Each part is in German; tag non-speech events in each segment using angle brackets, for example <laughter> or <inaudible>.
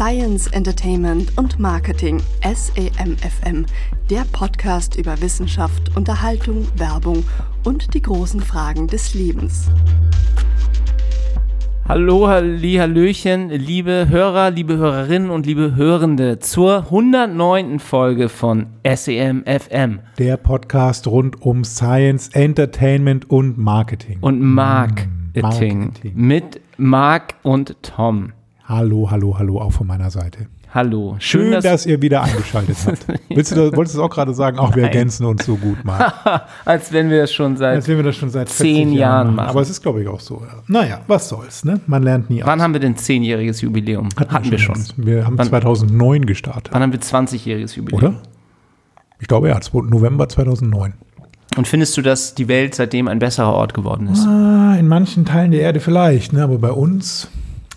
Science, Entertainment und Marketing SEMFM, der Podcast über Wissenschaft, Unterhaltung, Werbung und die großen Fragen des Lebens. Hallo, Halli, Hallöchen, liebe Hörer, liebe Hörerinnen und liebe Hörende zur 109. Folge von SEMFM Der Podcast rund um Science, Entertainment und Marketing. und Marketing Marketing. mit Marc und Tom. Hallo, hallo, hallo, auch von meiner Seite. Hallo, Schön, schön, dass, dass, ihr wieder eingeschaltet habt. <laughs> Willst du das, wolltest du auch gerade sagen? Auch wir Nein. ergänzen uns so gut, Marc. <laughs> als wenn wir das schon seit. Als wenn wir das schon seit Zehn 40 Jahren machen. Aber es ist, glaube ich, auch so. Ja. Naja, was soll's, ne? Man lernt nie Wann haben wir denn zehnjähriges Jubiläum? Hatten, wir schon. längst. Wir haben Wann- 2009 gestartet, Wann haben wir 20-jähriges Jubiläum? oder? Ich glaube, ja, 2. November 2009. Und findest du, dass die Welt seitdem ein besserer Ort geworden ist? Ah, in manchen Teilen der Erde vielleicht, ne? aber bei uns,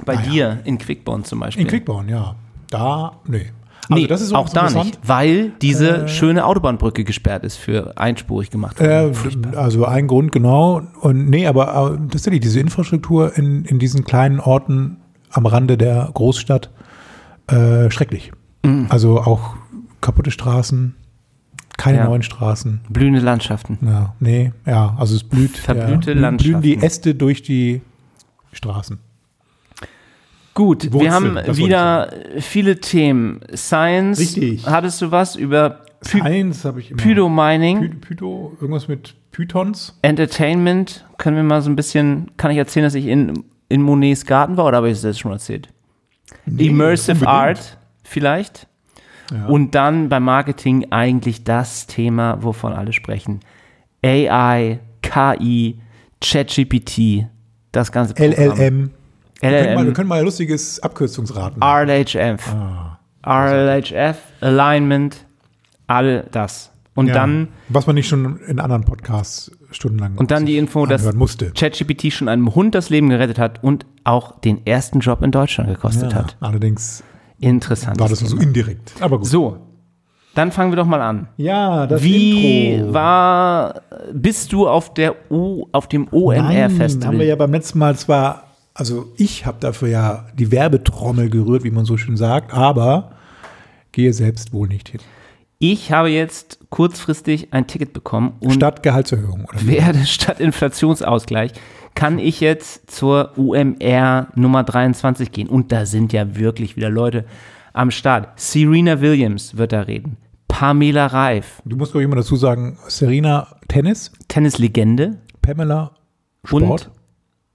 Bei naja. dir in Quickborn zum Beispiel. in Quickborn, ja. Da, nee. Also nee, das ist auch da nicht, weil diese schöne Autobahnbrücke gesperrt ist für einspurig gemacht. Äh, also ein Grund, genau. Und nee, aber äh, tatsächlich, diese Infrastruktur in, in diesen kleinen Orten am Rande der Großstadt, äh, schrecklich. Mhm. Also auch kaputte Straßen, keine Ja. neuen Straßen. Blühende Landschaften. Ja, nee, ja, also es blüht. Verblühte blühen- Landschaften. Blühen die Äste durch die Straßen. Gut, wir Wurzeln, haben das wollte wieder viele Themen. Science, Richtig. hattest du was über Py Science habe ich immer. Pydomining, Py Pytho, irgendwas mit Pythons. Entertainment? Können wir mal so ein bisschen, kann ich erzählen, dass ich in, in Monets Garten war oder habe ich das schon erzählt? Nee, Immersive unbedingt. Art vielleicht. Ja. Und dann beim Marketing eigentlich das Thema, wovon alle sprechen. AI, KI, ChatGPT, das ganze Programm. LLM. Wir können, mal, wir LLM, können mal ein lustiges Abkürzungsraten. RLHF. Ah. RLHF, Alignment, all das. Und Ja, dann was man nicht schon in anderen Podcasts stundenlang und dann die Info, dass. ChatGPT schon einem Hund das Leben gerettet hat und auch den ersten Job in Deutschland gekostet Ja, hat. allerdings Interessant. war das so indirekt. Aber gut. So, dann fangen wir doch mal an. Ja, das Wie Intro. war, bist du auf der O, auf dem Nein, OMR-Festival? haben wir ja beim letzten Mal zwar, also ich habe dafür ja die Werbetrommel gerührt, wie man so schön sagt, aber gehe selbst wohl nicht hin. Ich habe jetzt kurzfristig ein Ticket bekommen und Statt Gehaltserhöhung. Oder? werde <laughs> statt Inflationsausgleich kann ich jetzt zur UMR Nummer 23 gehen. Und da sind ja wirklich wieder Leute am Start. Serena Williams wird da reden. Pamela Reif, Du musst doch immer dazu sagen, Serena Tennis, Tennislegende Pamela Sport. und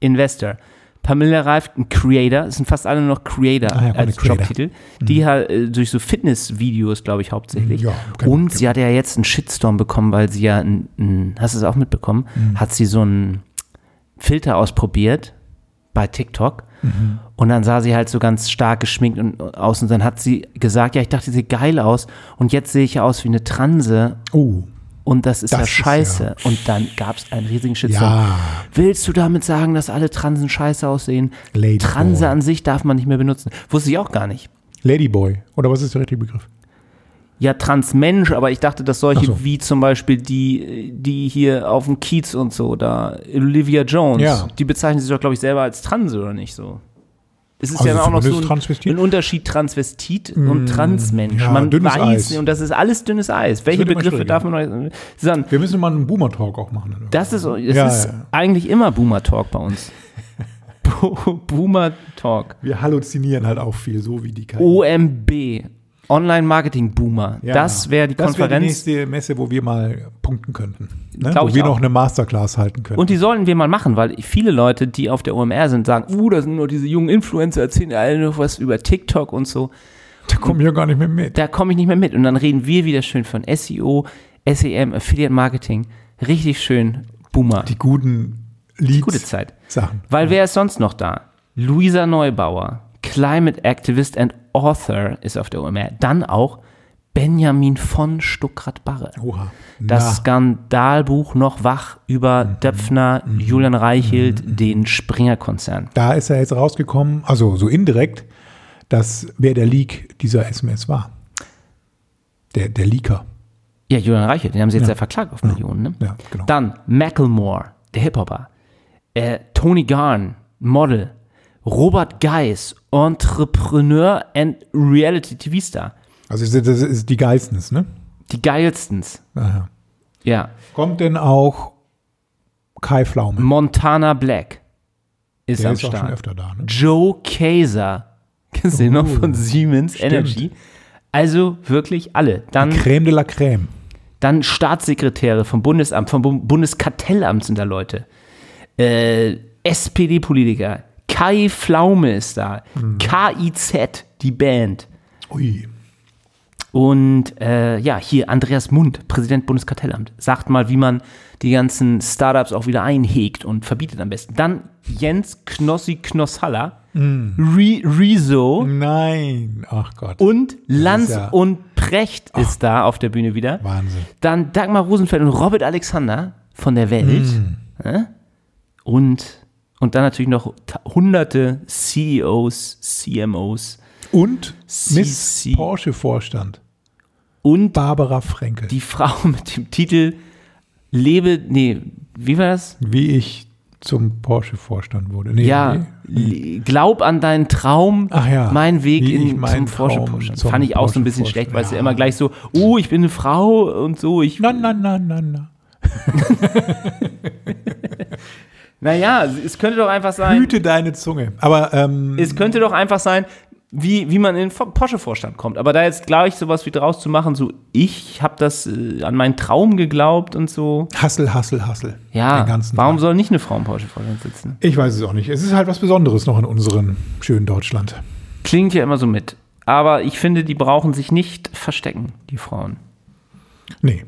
Investor. Pamela Reif, ein Creator, es sind fast alle noch Creator Ah ja, als Creator. Jobtitel, die halt äh, durch so Fitnessvideos, glaube ich, hauptsächlich. Ja, kennt man, und sie hat ja jetzt einen Shitstorm bekommen, weil sie ja, ein, ein, hast du es auch mitbekommen, Mhm. hat sie so einen Filter ausprobiert bei TikTok. Mhm. und dann sah sie halt so ganz stark geschminkt und, aus. Und dann hat sie gesagt, ja, ich dachte, sie sieht geil aus. Und jetzt sehe ich ja aus wie eine Transe. Oh, und das ist Das ja ist scheiße. ja- Und dann gab es einen riesigen Shitstorm. ja. Willst du damit sagen, dass alle Transen scheiße aussehen? Ladyboy. Transe an sich darf man nicht mehr benutzen. Wusste ich auch gar nicht. Ladyboy. Oder was ist der richtige Begriff? Ja, Transmensch, aber ich dachte, dass solche so. wie zum Beispiel die, die hier auf dem Kiez und so, da Olivia Jones, Ja. die bezeichnen sich doch, glaube ich, selber als Transe oder nicht so. Es ist Also ja auch noch so ein, ein Unterschied Transvestit und Transmensch. ja, man weiß Eis. nicht, und das ist alles dünnes Eis. Welche Begriffe darf man noch sagen? Wir müssen mal einen Boomer-Talk auch machen. oder? Das ist, es Ja, ist ja. eigentlich immer Boomer Talk bei uns. <laughs> Bo- Boomer Talk. Wir halluzinieren halt auch viel, so wie die KI. OMB, Online Marketing Boomer. Ja. Das wäre die Das wäre die Konferenz. nächste Messe, wo wir mal punkten könnten. Ne? Wo ich wir auch. noch eine Masterclass halten können. und die sollten wir mal machen, weil viele Leute, die auf der OMR sind, sagen, uh, da sind nur diese jungen Influencer, erzählen alle noch was über TikTok und so. da kommen wir gar nicht mehr mit. Da komme ich nicht mehr mit. Und dann reden wir wieder schön von SEO, SEM, Affiliate Marketing. Richtig schön Boomer. Die guten Leads. Gute Zeit. Sachen. Weil wer ist sonst noch da? Luisa Neubauer, Climate Activist and Author ist auf der OMR. Dann auch Benjamin von Stuckrad-Barre. Das Na, Skandalbuch noch wach über Döpfner, Julian Reichelt, den Springer-Konzern. da ist er jetzt rausgekommen, also so indirekt, dass wer der Leak dieser SMS war. Der, der Leaker. Ja, Julian Reichelt, den haben sie jetzt ja, Ja. verklagt auf Millionen. Ne? Ja, genau. Dann Macklemore, der Hip-Hopper. Äh, Tony Garn, Model. Robert Geis, Entrepreneur and Reality TV Star. Also das ist- die geilstens, ne? Die geilstens. Aha. Ja. Kommt denn auch Kai Pflaume? Montana Black ist Der am ist auch schon Start. öfter da, ne? Joe Kaiser. Kennst du den noch von Siemens stimmt. Energy? Also wirklich alle. Dann, Creme de la Creme. dann Staatssekretäre vom Bundesamt, vom Bu- Bundeskartellamt sind da Leute. Äh, SPD-Politiker. Kai Pflaume ist da. Hm. KIZ, die Band. Ui. Und äh, ja, hier Andreas Mund, Präsident Bundeskartellamt, sagt mal, wie man die ganzen Startups auch wieder einhegt und verbietet am besten. Dann Jens Knossi Knossalla. Re Rezo Nein. Ach Gott. und Lanz ja- und Precht ist da auf der Bühne wieder. Wahnsinn. Dann Dagmar Rosenfeld und Robert Alexander von der Welt. Ja? Und, und dann natürlich noch hunderte CEOs, CMOs Und Miss. Porsche-Vorstand. und Barbara Frenkel. die Frau <laughs> mit dem Titel Lebe, nee, wie war das? wie ich zum Porsche-Vorstand wurde. Nee, Ja, nee. glaub an deinen Traum, Ach ja, mein Weg in, meinen zum Porsche Traum Porsche. zum Fand ich auch so ein bisschen schlecht, weil es ja ja. immer gleich so, oh, ich bin eine Frau und so. Ich, Na, na, na, na, na. <laughs> naja, es könnte doch einfach sein, Hüte deine Zunge. Aber ähm, es könnte doch einfach sein, wie, wie man in den Porsche-Vorstand kommt. Aber da jetzt gleich sowas wie draus zu machen, so ich habe das äh, an meinen Traum geglaubt und so. Hassel, Hassel, Hassel. Ja, warum Tag. soll nicht eine Frau im Porsche-Vorstand sitzen? Ich weiß es auch nicht. Es ist halt was Besonderes noch in unserem schönen Deutschland. Klingt ja immer so mit. Aber ich finde, die brauchen sich nicht verstecken, die Frauen. Nee,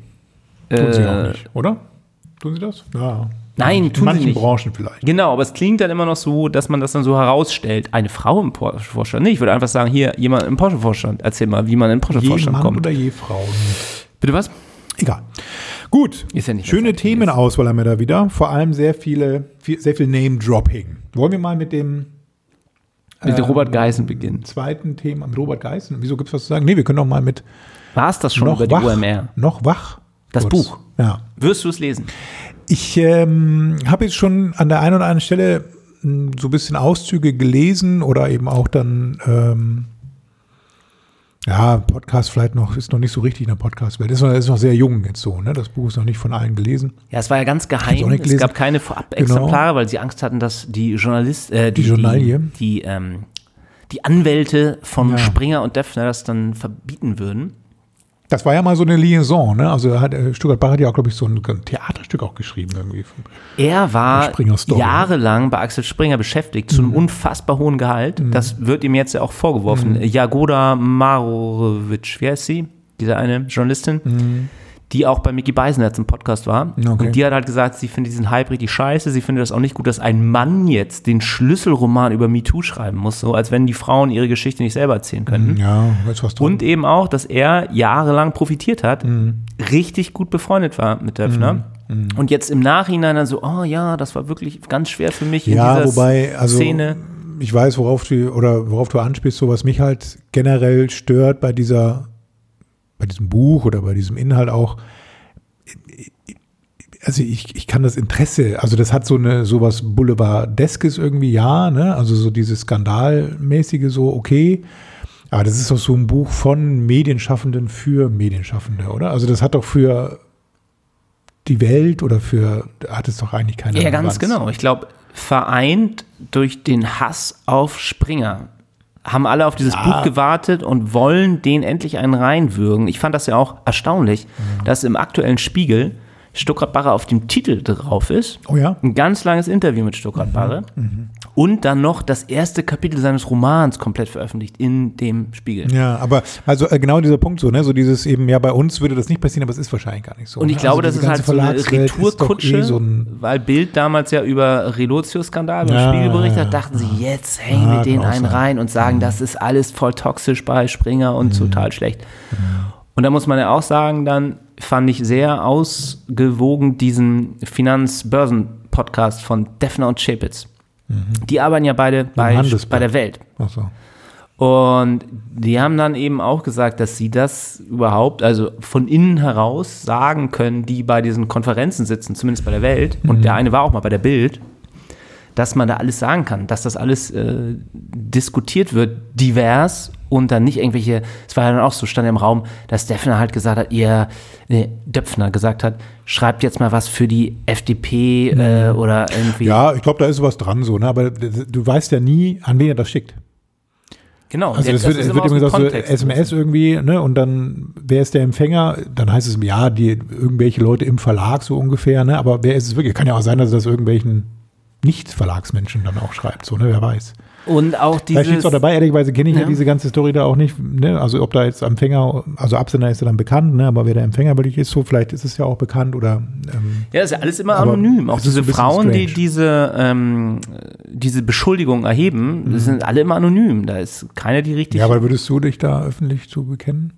tun sie Äh, auch nicht, oder? Tun sie das? Ja. Nein, in tun sie manchen nicht. Branchen vielleicht. Genau, aber es klingt dann immer noch so, dass man das dann so herausstellt. Eine Frau im Porsche-Vorstand. Nee, ich würde einfach sagen, hier, jemand im Porsche-Vorstand. Erzähl mal, wie man in Porsche-Vorstand kommt. oder je Frau. Bitte was? Egal. Gut. Ist ja nicht Schöne Themenauswahl haben wir da wieder. Vor allem sehr viele, viel, sehr viel Name-Dropping. Wollen wir mal mit dem Mit Ähm, Robert Geisen beginnen. zweiten Thema, mit Robert Geißen? Wieso gibt es was zu sagen? Nee, wir können doch mal mit War es das schon noch über die wach. UMR? Noch wach. Das kurz. Buch. Ja. Wirst du es lesen? Ich ähm, habe jetzt schon an der einen oder anderen Stelle mh, so ein bisschen Auszüge gelesen oder eben auch dann, ähm, ja, Podcast vielleicht noch, ist noch nicht so richtig in der Podcast-Welt. Ist, noch- ist noch sehr jung jetzt so, ne? Das Buch ist noch nicht von allen gelesen. Ja, es war ja ganz Hab's auch geheim. nicht Es gelesen. gab keine Vorab-Exemplare, weil sie Angst hatten, dass die Journalist, äh, die, Die Journalie. die, die, ähm, die Anwälte von Ja. Springer und Döpfner das dann verbieten würden. Das war ja mal so eine Liaison, ne? Also hat, äh, Stuttgart Bach hat ja auch, glaube ich, so ein, ein Theaterstück auch geschrieben irgendwie. Er war jahrelang bei Axel Springer beschäftigt, zu einem unfassbar hohen Gehalt. Das wird ihm jetzt ja auch vorgeworfen. Jagoda Marovic, wie heißt sie? Diese eine Journalistin, die auch bei Mickey Beisenherz im Podcast war. Okay. Und die hat halt gesagt, sie findet diesen Hype richtig scheiße. Sie findet das auch nicht gut, dass ein Mann jetzt den Schlüsselroman über MeToo schreiben muss, so als wenn die Frauen ihre Geschichte nicht selber erzählen könnten. Ja, ist was. Und eben auch, dass er jahrelang profitiert hat, Mhm. richtig gut befreundet war mit Döpfner. Und jetzt im Nachhinein dann so, oh ja, das war wirklich ganz schwer für mich in Ja, dieser wobei, also Szene. ich weiß, worauf du oder worauf du anspielst, so was mich halt generell stört bei dieser, bei diesem Buch oder bei diesem Inhalt auch. Also ich, ich kann das Interesse, also das hat so eine sowas Boulevardeskes irgendwie, ja, ne? Also so dieses Skandalmäßige so, okay. Aber das ist doch so ein Buch von Medienschaffenden für Medienschaffende, oder? Also das hat doch für die Welt oder für, hat es doch eigentlich keine Ja, ganz Relevanz. genau. Ich glaube, vereint durch den Hass auf Springer haben alle auf dieses Ja. Buch gewartet und wollen den endlich einen reinwürgen. Ich fand das ja auch erstaunlich, Mhm. dass im aktuellen Spiegel Stuttgart Barre auf dem Titel drauf ist. Oh ja? Ein ganz langes Interview mit Stuttgart Barre. Und dann noch das erste Kapitel seines Romans komplett veröffentlicht in dem Spiegel. Ja, aber also äh, genau dieser Punkt so, ne, so dieses eben, ja, bei uns würde das nicht passieren, aber es ist wahrscheinlich gar nicht so. Und ich ne? glaube, also das ist halt so eine Retourkutsche, eh so ein, weil Bild damals ja über Relotius-Skandal beim Ja, Spiegel berichtet hat, dachten sie, jetzt hängen wir den kann auch einen sein. rein und sagen, das ist alles voll toxisch bei Springer und total schlecht. Und da muss man ja auch sagen, dann fand ich sehr ausgewogen diesen Finanz-Börsen-Podcast von Defner und Chapitz. Die arbeiten ja beide bei, bei der Welt. ach so. Und die haben dann eben auch gesagt, dass sie das überhaupt, also von innen heraus sagen können, die bei diesen Konferenzen sitzen, zumindest bei der Welt, und der eine war auch mal bei der Bild, dass man da alles sagen kann, dass das alles äh, diskutiert wird, divers und dann nicht irgendwelche, es war ja dann auch so, stand im Raum, dass Döpfner halt gesagt hat, ihr, nee, Döpfner gesagt hat, schreibt jetzt mal was für die FDP äh, oder irgendwie. Ja, ich glaube, da ist was dran so, ne? aber du weißt ja nie, an wen er das schickt. Genau. Also das wird, immer wird immer gesagt, so SMS irgendwie, ne? Und dann, wer ist der Empfänger? Dann heißt es, ja, die irgendwelche Leute im Verlag so ungefähr, ne? Aber wer ist es wirklich? Kann ja auch sein, dass das irgendwelchen Nicht-Verlagsmenschen dann auch schreibt, so, ne? Wer weiß. Und auch steht dieses. es auch dabei, ehrlicherweise kenne ich ja. Ja. diese ganze Story da auch nicht, ne? Also ob da jetzt Empfänger, also Absender ist ja dann bekannt, ne? Aber wer der Empfänger wirklich ist, so vielleicht ist es ja auch bekannt oder ähm, Ja, ist ja alles immer anonym. Auch diese Frauen, die strange. diese, ähm, diese Beschuldigung erheben, Mhm. das sind alle immer anonym. Da ist keiner, die richtig. Ja, aber würdest du dich da öffentlich zu bekennen?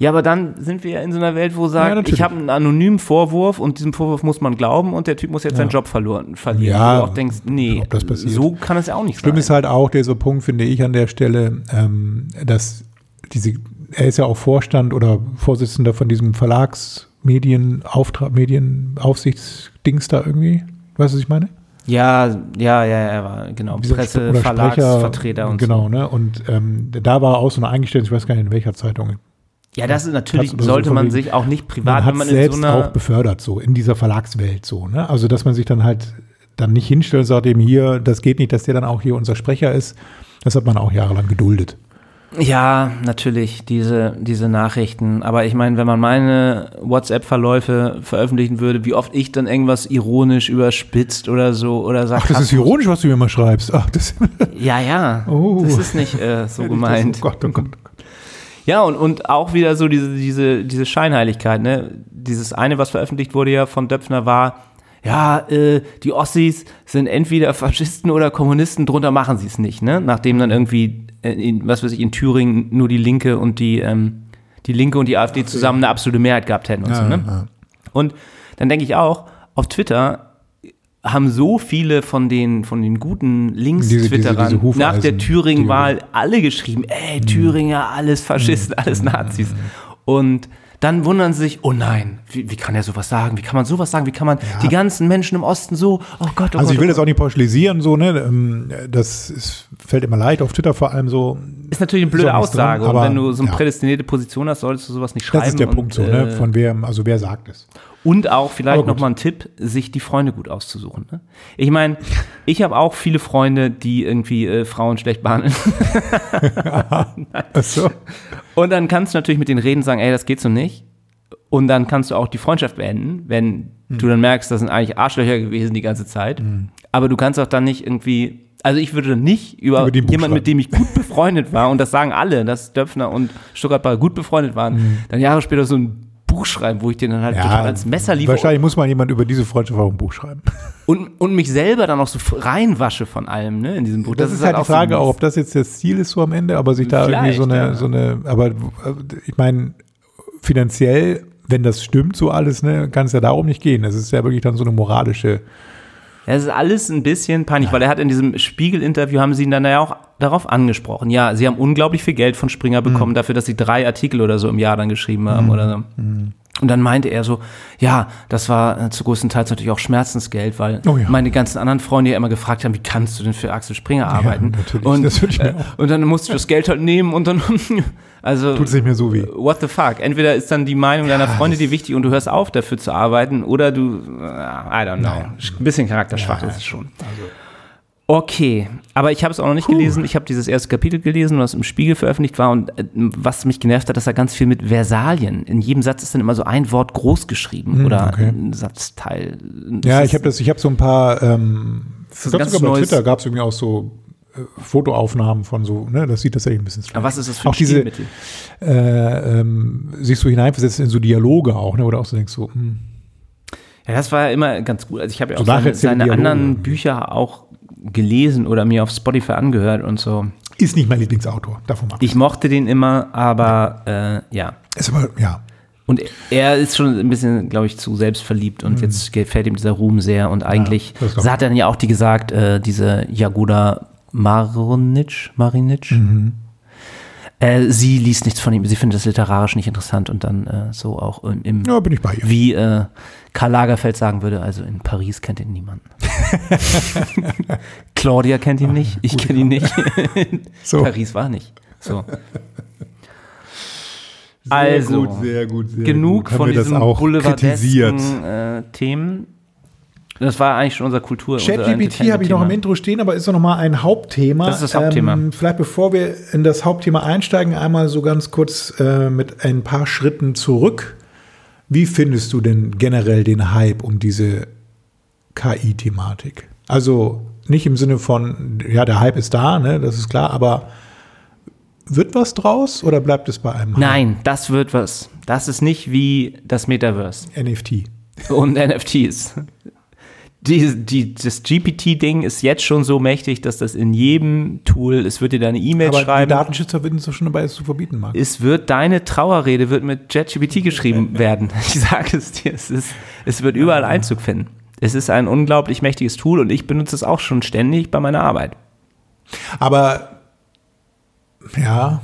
Ja, aber dann sind wir ja in so einer Welt, wo Ja, sagt, natürlich. ich habe einen anonymen Vorwurf und diesem Vorwurf muss man glauben und der Typ muss jetzt seinen Job verloren, verlieren. Ja, du auch denkst, nee, so kann es ja auch nicht Schlimm sein. ist halt auch dieser Punkt, finde ich an der Stelle, ähm, dass diese, er ist ja auch Vorstand oder Vorsitzender von diesem Verlagsmedienauftrag, Medienaufsichtsdings da irgendwie. Weißt du, was ich meine? ja, ja, ja, er war genau Presse, Verlagsvertreter und Genau, so. ne? Und ähm, da war auch so eine Eingestellung, ich weiß gar nicht in welcher Zeitung. Ja, das ist natürlich, Platz so sollte von man sich auch nicht Man privat, hat wenn man selbst so einer auch befördert, so in dieser Verlagswelt so. Ne? Also, dass man sich dann halt dann nicht hinstellt und sagt eben hier, das geht nicht, dass der dann auch hier unser Sprecher ist. Das hat man auch jahrelang geduldet. Ja, natürlich, diese, diese Nachrichten. Aber ich meine, wenn man meine WhatsApp-Verläufe veröffentlichen würde, wie oft ich dann irgendwas ironisch überspitzt oder so oder sagt, Ach, das ist ironisch, was du mir mal schreibst. Ach, das ja, ja, Oh. das ist nicht äh, so <laughs> gemeint. Oh Gott, oh Gott. Ja, und, und auch wieder so diese, diese, diese Scheinheiligkeit, ne? Dieses eine, was veröffentlicht wurde ja von Döpfner, war, ja, äh, die Ossis sind entweder Faschisten oder Kommunisten, drunter machen sie es nicht, ne? Nachdem dann irgendwie, äh, in, was weiß ich, in Thüringen nur die Linke und die, ähm, die Linke und die AfD zusammen eine absolute Mehrheit gehabt hätten und so, ne? ja. Und dann denke ich auch, auf Twitter haben so viele von den, von den guten Links-Twitterern nach der Thüringen-Wahl alle geschrieben, ey, Thüringer, alles Faschisten, alles Nazis. Und dann wundern sie sich, oh nein, wie, wie kann er sowas sagen? Wie kann man sowas sagen? Wie kann man die ganzen Menschen im Osten so, oh Gott, oh Also Gott, ich will oh das auch nicht pauschalisieren, so, ne? ähm, Das ist, fällt immer leicht, auf Twitter vor allem so. ist natürlich eine blöde Aussage. und aber, wenn du so eine ja. prädestinierte Position hast, solltest du sowas nicht schreiben. Das ist der und, Punkt so, äh, ne? Von wer, also wer sagt es? Und auch vielleicht Aber gut. nochmal ein Tipp, sich die Freunde gut auszusuchen. Ne? Ich meine, ich habe auch viele Freunde, die irgendwie äh, Frauen schlecht behandeln. Achso. Und dann kannst du natürlich mit denen reden und sagen, ey, das geht so nicht. Und dann kannst du auch die Freundschaft beenden, wenn Hm. du dann merkst, das sind eigentlich Arschlöcher gewesen die ganze Zeit. Aber du kannst auch dann nicht irgendwie, also ich würde nicht über, Über jemanden, mit dem ich gut befreundet war, und das sagen alle, dass Döpfner und Stuttgart gut befreundet waren, Hm. dann Jahre später so ein Buch schreiben, wo ich den dann halt total als Messer liefere Wahrscheinlich muss mal jemand über diese Freundschaft auch ein Buch schreiben. und, und mich selber dann auch so reinwasche von allem, ne, in diesem Buch. Das, ist halt die so Frage mies. auch, ob das jetzt das Ziel ist so am Ende, aber sich da irgendwie so eine, ja. so eine, aber äh, ich meine, finanziell, wenn das stimmt, so alles, ne, kann es ja darum nicht gehen. Das ist ja wirklich dann so eine moralische. Es ist alles ein bisschen peinlich, weil er hat in diesem Spiegel-Interview, haben sie ihn dann ja auch darauf angesprochen. Ja, sie haben unglaublich viel Geld von Springer Mhm. bekommen dafür, dass sie drei Artikel oder so im Jahr dann geschrieben haben oder so. Mhm. Und dann meinte er so, ja, das war äh, zu größten Teils natürlich auch Schmerzensgeld, weil Oh ja. meine ganzen anderen Freunde ja immer gefragt haben, wie kannst du denn für Axel Springer arbeiten? natürlich, und, das würde ich mir äh, und dann musste ich das Geld halt nehmen und dann, <laughs> also Tut es nicht mehr so weh. What the fuck? Entweder ist dann die Meinung deiner Freunde dir wichtig und du hörst auf, dafür zu arbeiten, oder du, äh, I don't know. Ein bisschen charakterschwach ist es schon. Okay, aber ich habe es auch noch nicht gelesen. Ich habe dieses erste Kapitel gelesen, was im Spiegel veröffentlicht war und äh, was mich genervt hat, dass er ganz viel mit Versalien. In jedem Satz ist dann immer so ein Wort groß geschrieben oder Hm, okay. ein Satzteil. Ja, Das ich habe das, ich habe so ein paar, ähm, ich glaube ganz sogar bei Twitter gab es irgendwie auch so äh, Fotoaufnahmen von so, ne, das sieht tatsächlich ein bisschen strange Aber was ist das für ein Auch diese- äh, ähm, sich so hineinversetzt in so Dialoge auch, ne, du auch so denkst, so, hm, Ja, das war ja immer ganz gut. Also ich habe ja So auch seine, nacherzählte seine Dialoge. anderen Bücher auch gelesen oder mir auf Spotify angehört und so. ist nicht mein Lieblingsautor, davon ab. Ich mochte den immer, aber äh, ja. Ist aber, ja, Und er ist schon ein bisschen, glaube ich, zu selbstverliebt und jetzt gefällt ihm dieser Ruhm sehr. Und eigentlich, so hat er dann ja auch die gesagt, äh, diese Jagoda Marinic, Marinic. Äh, sie liest nichts von ihm, sie findet das literarisch nicht interessant und dann äh, so auch im, im Ja, bin ich bei ihr. wie äh, Karl Lagerfeld sagen würde, also in Paris kennt ihn niemand. <laughs> Claudia kennt ihn nicht, ich kenne ihn nicht. So. Paris war nicht. So. also, gut, sehr gut, sehr genug gut. Von diesen boulevardesken äh, Themen. Das war eigentlich schon unser Kultur. ChatGPT habe ich noch im. Intro stehen, aber ist doch nochmal ein Hauptthema. Das ist das Hauptthema. Ähm, vielleicht bevor wir in das Hauptthema einsteigen, einmal so ganz kurz äh, mit ein paar Schritten zurück. Wie findest du denn generell den Hype um diese KI-Thematik? Also nicht im Sinne von, ja, der Hype ist da, ne, das ist klar, aber wird was draus oder bleibt es bei einem Nein, das wird was. Das ist nicht wie das Metaverse Hype? NFT. und NFTs. Die, die, das GPT-Ding ist jetzt schon so mächtig, dass das in jedem Tool, es wird dir deine E-Mail Aber die schreiben, Datenschützer würden es doch schon dabei, es zu verbieten, Marc. es wird deine Trauerrede wird mit ChatGPT geschrieben werden. <laughs> Ich sage es dir, es, ist, es wird überall Einzug finden. Es ist ein unglaublich mächtiges Tool und ich benutze es auch schon ständig bei meiner Arbeit. Aber ja.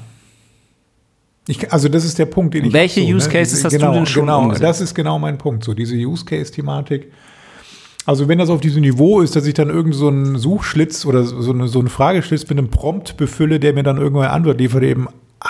Ich, also das ist der Punkt, den ich. Welche so, Use Cases Diese- hast du genau, denn schon Genau, umgesetzt? das ist genau mein Punkt. So diese Use Case-Thematik. Also wenn das auf diesem Niveau ist, dass ich dann irgend so einen Suchschlitz oder so, eine, so einen Frageschlitz mit einem Prompt befülle, der mir dann irgendwann eine Antwort liefert, eben, ah,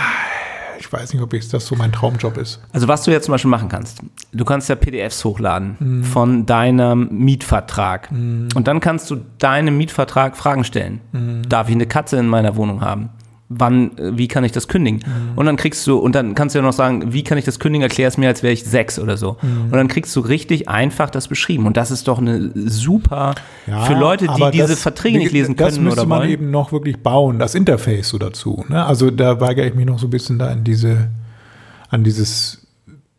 ich weiß nicht, ob ich, das so mein Traumjob ist. Also was du jetzt zum Beispiel machen kannst, du kannst ja PDFs hochladen Mhm. von deinem Mietvertrag. Und dann kannst du deinem Mietvertrag Fragen stellen. Mhm. Darf ich eine Katze in meiner Wohnung haben? Wann, äh, wie kann ich das kündigen? Mhm. Und dann kriegst du, und dann kannst du ja noch sagen, wie kann ich das kündigen? Erklär es mir, als wäre ich sechs oder so. Mhm. Und dann kriegst du richtig einfach das beschrieben. Und das ist doch eine super Ja, für Leute, die diese das- Verträge nicht lesen können Das müsste oder man wollen. eben noch wirklich bauen, das Interface so dazu. Ne? Also da weigere ich mich noch so ein bisschen da in diese, an dieses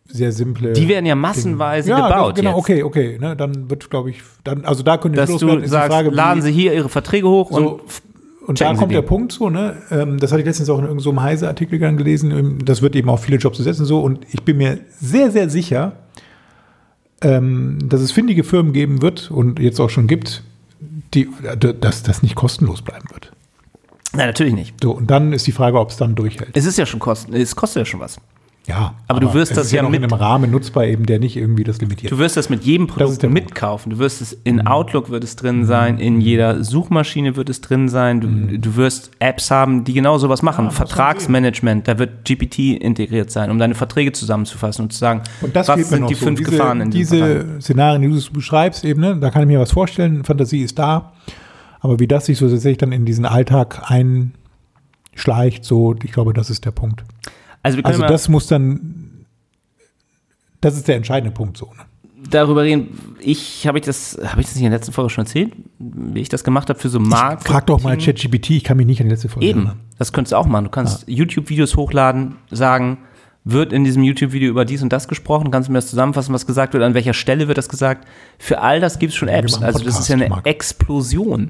sehr simple. Die werden ja massenweise ja, gebaut. genau, jetzt. okay, okay. Ne? Dann wird, glaube ich, dann, also da könnte ich Dass du ist die sagst, Frage, laden Sie hier Ihre Verträge hoch So, und und da kommt der Punkt so, ne? Ähm, das hatte ich letztens auch in irgendeinem so Heise-Artikel gelesen. ähm, Das wird eben auf viele Jobs besetzen so. Und ich bin mir sehr, sehr sicher, ähm, dass es findige Firmen geben wird und jetzt auch schon gibt, die, dass das nicht kostenlos bleiben wird. Nein, natürlich nicht. So, und dann ist die Frage, ob es dann durchhält. Es ist ja schon kosten, es kostet ja schon was. Ja, Aber du wirst es das ist ja noch mit- in einem Rahmen nutzbar, eben der nicht irgendwie das limitiert. Du wirst das mit jedem Produkt mitkaufen. Du wirst es in Outlook wird es drin sein, in jeder Suchmaschine wird es drin sein. Du, Mhm. du wirst Apps haben, die genau sowas machen. Vertragsmanagement, da wird GPT integriert sein, um deine Verträge zusammenzufassen und zu sagen, Und das was sind die so. fünf diese, Gefahren in. Diese Szenarien, die du beschreibst, eben, ne, da kann ich mir was vorstellen. Fantasie ist da. Aber wie das sich so tatsächlich dann in diesen Alltag einschleicht, so, ich glaube, das ist der Punkt. Also Also das muss dann, das ist der entscheidende Punkt so. Ne? darüber reden. Ich habe ich das habe ich das nicht in der letzten Folge schon erzählt, wie ich das gemacht habe für so Markt. Frag doch mal ChatGPT, ich kann mich nicht an die letzte Folge Eben, erinnern. das könntest du auch machen. Du kannst YouTube-Videos hochladen, sagen, wird in diesem YouTube-Video über dies und das gesprochen, kannst du mir das zusammenfassen, was gesagt wird, an welcher Stelle wird das gesagt. Für all das gibt es schon Apps. Also das ist ja eine. Explosion.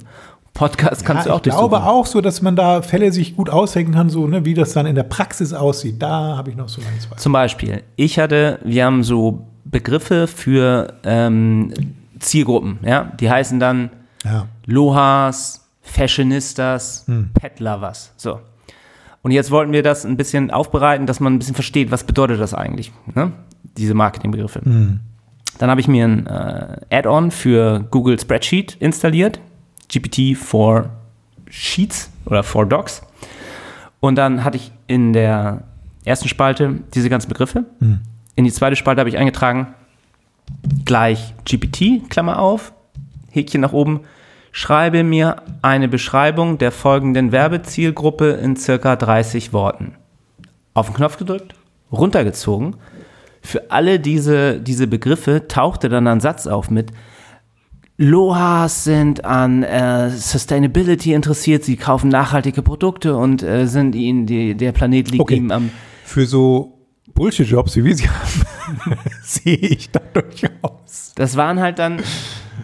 Podcast kannst Ja, du auch ich glaube durchsuchen. auch so, dass man da Fälle sich gut ausrechnen kann, so, ne, wie das dann in der Praxis aussieht. Da habe ich noch so ein, zwei. Zum Beispiel, ich hatte, wir haben so Begriffe für ähm, Zielgruppen, ja, die heißen dann Ja. Lohas, Fashionistas, Pet Lovers. So. Und jetzt wollten wir das ein bisschen aufbereiten, dass man ein bisschen versteht, was bedeutet das eigentlich, ne? diese Marketingbegriffe. Dann habe ich mir ein äh, Add-on für Google Spreadsheet installiert, GPT for Sheets oder for Docs. Und dann hatte ich in der ersten Spalte diese ganzen Begriffe. In die zweite Spalte habe ich eingetragen, gleich GPT, Klammer auf, Häkchen nach oben, schreibe mir eine Beschreibung der folgenden Werbezielgruppe in circa 30 Worten. Auf den Knopf gedrückt, runtergezogen. Für alle diese, diese Begriffe tauchte dann ein Satz auf mit Lohas sind an äh, Sustainability interessiert, sie kaufen nachhaltige Produkte und äh, sind ihnen, die, der Planet liegt Okay. ihm am Für so Bullshit-Jobs, wie wir sie haben, <laughs> sehe ich da durchaus. Das waren halt dann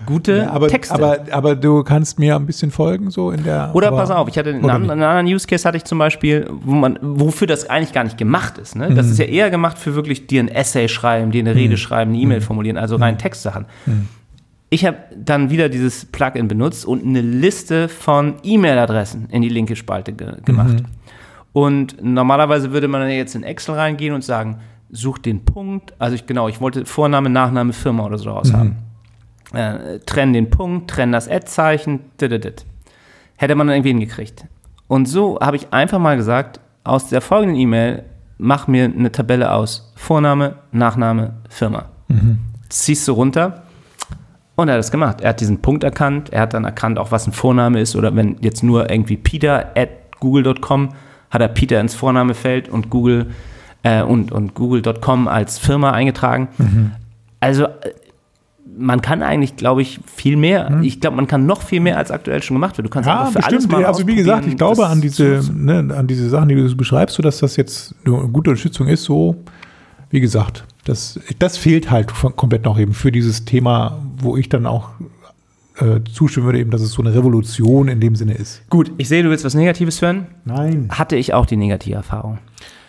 gute aber, Texte. aber, aber du kannst mir ein bisschen folgen, so in der. Oder aber, pass auf, ich hatte einen, einen anderen Use Case hatte ich zum Beispiel, wo man, wofür das eigentlich gar nicht gemacht ist. Ne? Mhm. Das ist ja eher gemacht für wirklich dir ein Essay schreiben, dir eine Rede schreiben, eine Mhm. E-Mail formulieren, also rein Textsachen. Ich habe dann wieder dieses Plugin benutzt und eine Liste von E-Mail-Adressen in die linke Spalte ge gemacht. Mhm. Und normalerweise würde man dann jetzt in Excel reingehen und sagen, such den Punkt. Also ich genau, ich wollte Vorname, Nachname, Firma oder so raus haben. Äh, trenn den Punkt, trenn das Ad-Zeichen. Hätte man dann irgendwie hingekriegt. Und so habe ich einfach mal gesagt, aus der folgenden E-Mail, mach mir eine Tabelle aus. Vorname, Nachname, Firma. Ziehst du runter. Und er hat das gemacht. Er hat diesen Punkt erkannt. Er hat dann erkannt, auch was ein Vorname ist. Oder wenn jetzt nur irgendwie Peter at google.com, hat er Peter ins Vornamefeld und Google äh, und, und google.com als Firma eingetragen. Also äh, man kann eigentlich, glaube ich, viel mehr. Ich glaube, man kann noch viel mehr, als aktuell schon gemacht wird. Du kannst Ja, einfach für alles bestimmt. mal Also wie gesagt, ich glaube an diese, ne, an diese Sachen, die du beschreibst, so dass das jetzt eine gute Unterstützung ist. So, wie gesagt, das, das fehlt halt von- komplett noch eben für dieses Thema, wo ich dann auch äh, zustimmen würde, eben, dass es so eine Revolution in dem Sinne ist. Gut, ich sehe, du willst was Negatives hören. Nein. Hatte ich auch die negative Erfahrung.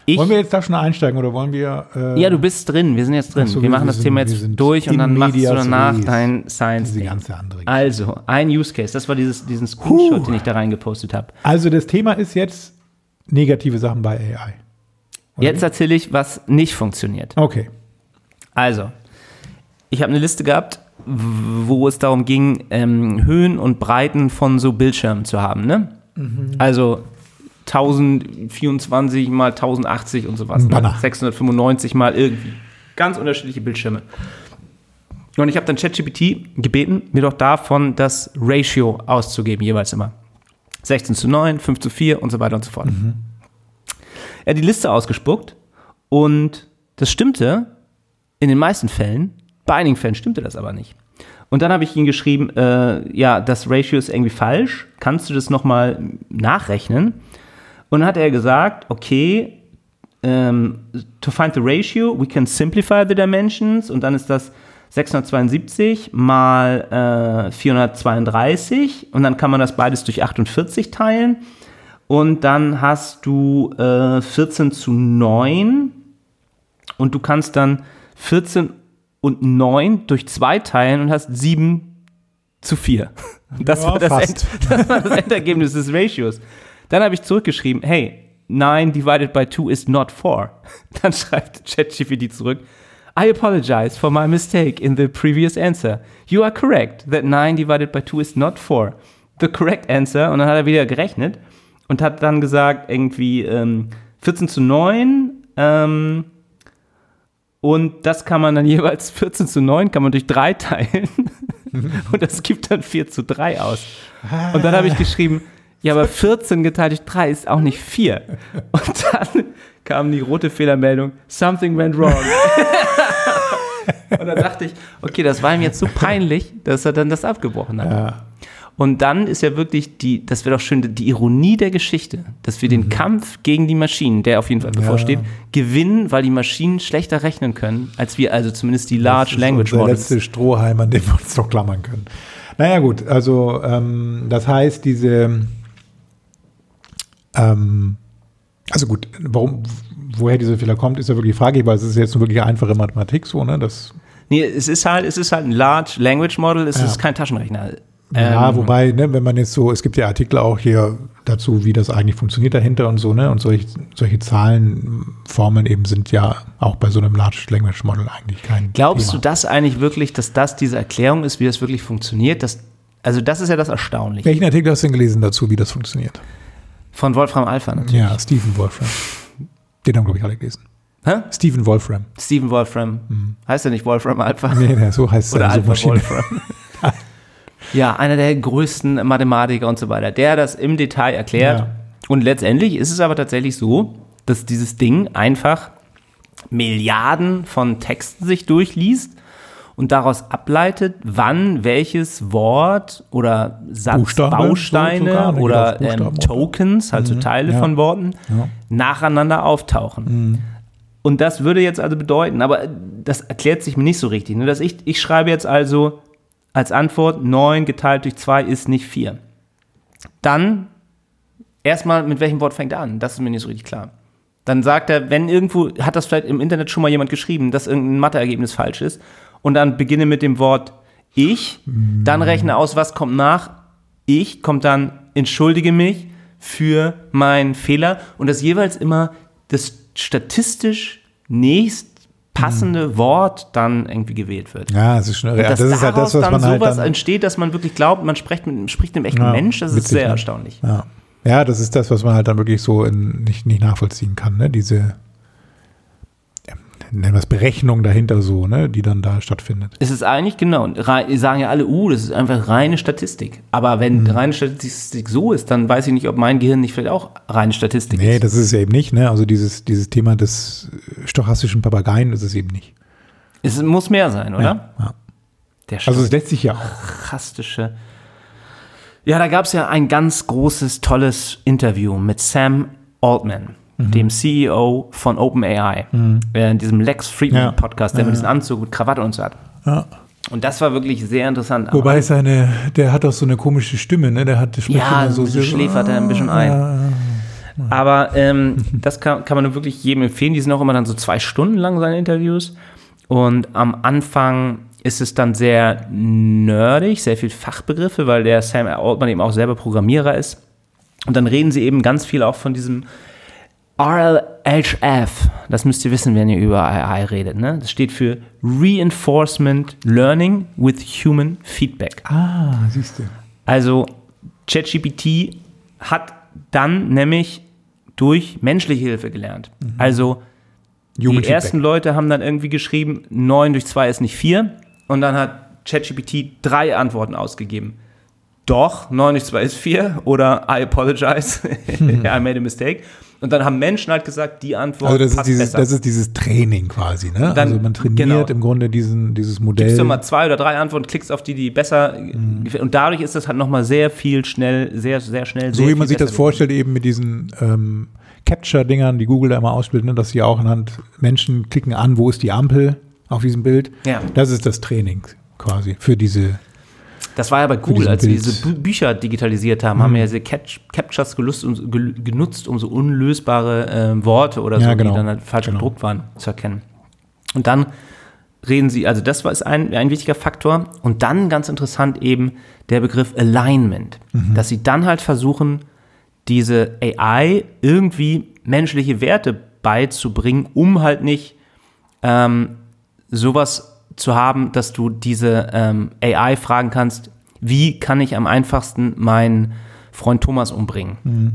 Ich, wollen wir jetzt da schon einsteigen oder wollen wir? Äh, ja, du bist drin. Wir sind jetzt drin. So, wir wir- machen wir das sind- Thema jetzt durch und dann machst du danach res. dein Science. diese Ding. ganze andere. Also, ein Use Case. Das war dieses, diesen Screenshot, den ich da reingepostet habe. Also das Thema ist jetzt negative Sachen bei AI. Oder Jetzt erzähle ich, was nicht funktioniert. Okay. Also, ich habe eine Liste gehabt, wo es darum ging, ähm, Höhen und Breiten von so Bildschirmen zu haben. Ne? Also 1024 mal 1080 und sowas. Ne? Banner. 695 mal irgendwie. Ganz unterschiedliche Bildschirme. Und ich habe dann ChatGPT gebeten, mir doch davon das Ratio auszugeben, jeweils immer. 16 zu 9, 5 zu 4 und so weiter und so fort. Er hat die Liste ausgespuckt und das stimmte in den meisten Fällen. Bei einigen Fällen stimmte das aber nicht. Und dann habe ich ihm geschrieben, äh, ja, das Ratio ist irgendwie falsch. Kannst du das nochmal nachrechnen? Und dann hat er gesagt, okay, ähm, to find the ratio, we can simplify the dimensions. Und dann ist das 672 mal äh, 432. Und dann kann man das beides durch 48 teilen. Und dann hast du äh, 14 zu 9. Und du kannst dann 14 und 9 durch 2 teilen und hast 7 zu 4. <laughs> Das, Ja, war, das. End, <laughs> das war das Endergebnis des Ratios. Dann habe ich zurückgeschrieben, hey, 9 divided by 2 is not 4. <laughs> Dann schreibt ChatGPT zurück, I apologize for my mistake in the previous answer. You are correct that 9 divided by 2 is not 4. The correct answer, und dann hat er wieder gerechnet und hat dann gesagt, irgendwie ähm, 14 zu 9, ähm, und das kann man dann <laughs> jeweils 14 zu 9 kann man durch 3 teilen. <laughs> und das gibt dann 4 zu 3 aus. Und dann habe ich geschrieben, ja, aber 14 geteilt durch 3 ist auch nicht 4. Und dann kam die rote Fehlermeldung, something went wrong. <laughs> und dann dachte ich, okay, das war ihm jetzt so peinlich, dass er dann das abgebrochen hat. Ja. Und dann ist ja wirklich die, das wäre doch schön, die Ironie der Geschichte, dass wir den Kampf gegen die Maschinen, der auf jeden Fall bevorsteht, gewinnen, weil die Maschinen schlechter rechnen können, als wir, also zumindest die Large Das ist Language unser Models. letzte Strohhalm, an dem wir uns noch klammern können. Naja, gut, also ähm, das heißt, diese, ähm, also gut, warum, woher dieser Fehler kommt, ist ja wirklich fraglich, weil es ist jetzt nur wirklich einfache Mathematik so, ne? Das, Nee, es ist halt, es ist halt ein Large Language Model, es Ja. ist kein Taschenrechner. Ja, Ähm, wobei, ne, wenn man jetzt so, es gibt ja Artikel auch hier dazu, wie das eigentlich funktioniert dahinter und so, ne? Und solche, solche Zahlenformeln eben sind ja auch bei so einem Large Language Model eigentlich kein Glaubst Thema. du das eigentlich wirklich, dass das diese Erklärung ist, wie das wirklich funktioniert? Das, also das ist ja das Erstaunliche. Welchen Artikel hast du denn gelesen dazu, wie das funktioniert? Von Wolfram Alpha natürlich. Ja, Stephen Wolfram. Den haben, glaube ich, alle gelesen. Hä? Stephen Wolfram. Stephen Wolfram. Heißt er nicht Wolfram Alpha? Nee, nee, so heißt Oder seine Alpha Suchmaschine. Wolfram. <laughs> ja, einer der größten Mathematiker und so weiter, der das im Detail erklärt. Ja. Und letztendlich ist es aber tatsächlich so, dass dieses Ding einfach Milliarden von Texten sich durchliest und daraus ableitet, wann welches Wort oder Buchstabe, Satzbausteine so oder ähm, Tokens, halt so Teile ja. von Worten, Ja. nacheinander auftauchen. Und das würde jetzt also bedeuten, aber das erklärt sich mir nicht so richtig. Ne? Dass ich, ich schreibe jetzt also als Antwort 9 geteilt durch 2 ist nicht 4. Dann erstmal, mit welchem Wort fängt er an? Das ist mir nicht so richtig klar. Dann sagt er, wenn irgendwo, hat das vielleicht im Internet schon mal jemand geschrieben, dass irgendein Matheergebnis falsch ist. Und dann beginne mit dem Wort ich, dann rechne aus, was kommt nach. Ich kommt dann, entschuldige mich für meinen Fehler und dass jeweils immer das statistisch nächst passende Wort dann irgendwie gewählt wird. Ja, es ist schon, ja, dass das ist halt das, was dann man halt sowas dann, entsteht, dass man wirklich glaubt, man spricht mit, spricht mit einem echten Ja, Mensch, das ist sehr ne? erstaunlich. Ja. ja, das ist das, was man halt dann wirklich so in, nicht, nicht nachvollziehen kann, ne? Diese, nennen wir es Berechnung dahinter so, ne? Die dann da stattfindet. Es ist eigentlich genau, sagen ja alle, uh, das ist einfach reine Statistik. Aber wenn Mhm. reine Statistik so ist, dann weiß ich nicht, ob mein Gehirn nicht vielleicht auch reine Statistik Nee, ist. das ist es ja eben nicht, ne? Also dieses, dieses Thema des äh, stochastischen Papageien ist es eben nicht. Es muss mehr sein, oder? Ja, ja. Der Also es lässt sich ja auch. stochastische. Ja, da gab es ja ein ganz großes, tolles Interview mit Sam Altman, Mhm. dem CEO von OpenAI, äh, in diesem Lex Friedman Ja. Podcast, der mit diesem Anzug mit Krawatte und so hat. Ja. Und das war wirklich sehr interessant. Aber- Wobei seine, der hat auch so eine komische Stimme, ne? Der hat Ja, immer so sehr- schläfert er ein bisschen ein. Ja, ja. Aber ähm, das kann, kann man nur wirklich jedem empfehlen. Die sind auch immer dann so zwei Stunden lang, seine Interviews. Und am Anfang ist es dann sehr nerdig, sehr viel Fachbegriffe, weil der Sam Altman eben auch selber Programmierer ist. Und dann reden sie eben ganz viel auch von diesem RLHF. Das müsst ihr wissen, wenn ihr über AI redet. Ne? Das steht für Reinforcement Learning with Human Feedback. Ah, siehst du. Also ChatGPT hat dann nämlich durch menschliche Hilfe gelernt. Also die Human Feedback. ersten Leute haben dann irgendwie geschrieben, 9 durch 2 ist nicht 4. Und dann hat ChatGPT drei Antworten ausgegeben. Doch, 9 durch 2 ist 4 oder I apologize, <laughs> I made a mistake. Und dann haben Menschen halt gesagt, die Antwort Also das ist, passt dieses, besser. das ist dieses Training quasi, ne? Dann- also man trainiert genau. im Grunde diesen, dieses Modell. Gibst du mal zwei oder drei Antworten, klickst auf die, die besser Mhm. gefällt. Und dadurch ist das halt nochmal sehr viel schnell, sehr, sehr schnell. so sehr wie man sich das vorstellt, eben mit diesen ähm, Capture-Dingern, die Google da immer ausbildet, ne? dass sie auch anhand Menschen klicken an, wo ist die Ampel auf diesem Bild. Ja. Das ist das Training quasi für diese. Das war ja bei Google, diesen als sie Bild. diese Bü Bücher digitalisiert haben, haben wir ja diese Catch Captures gelust, um, gel- genutzt, um so unlösbare ähm, Worte oder so, Ja, genau. die dann halt falsch Genau. gedruckt waren, zu erkennen. Und dann reden sie, also das war ist ein, ein wichtiger Faktor. Und dann ganz interessant eben der Begriff Alignment, Mhm. dass sie dann halt versuchen, diese AI irgendwie menschliche Werte beizubringen, um halt nicht ähm, sowas zu haben, dass du diese ähm, AI fragen kannst, wie kann ich am einfachsten meinen Freund Thomas umbringen? Mhm.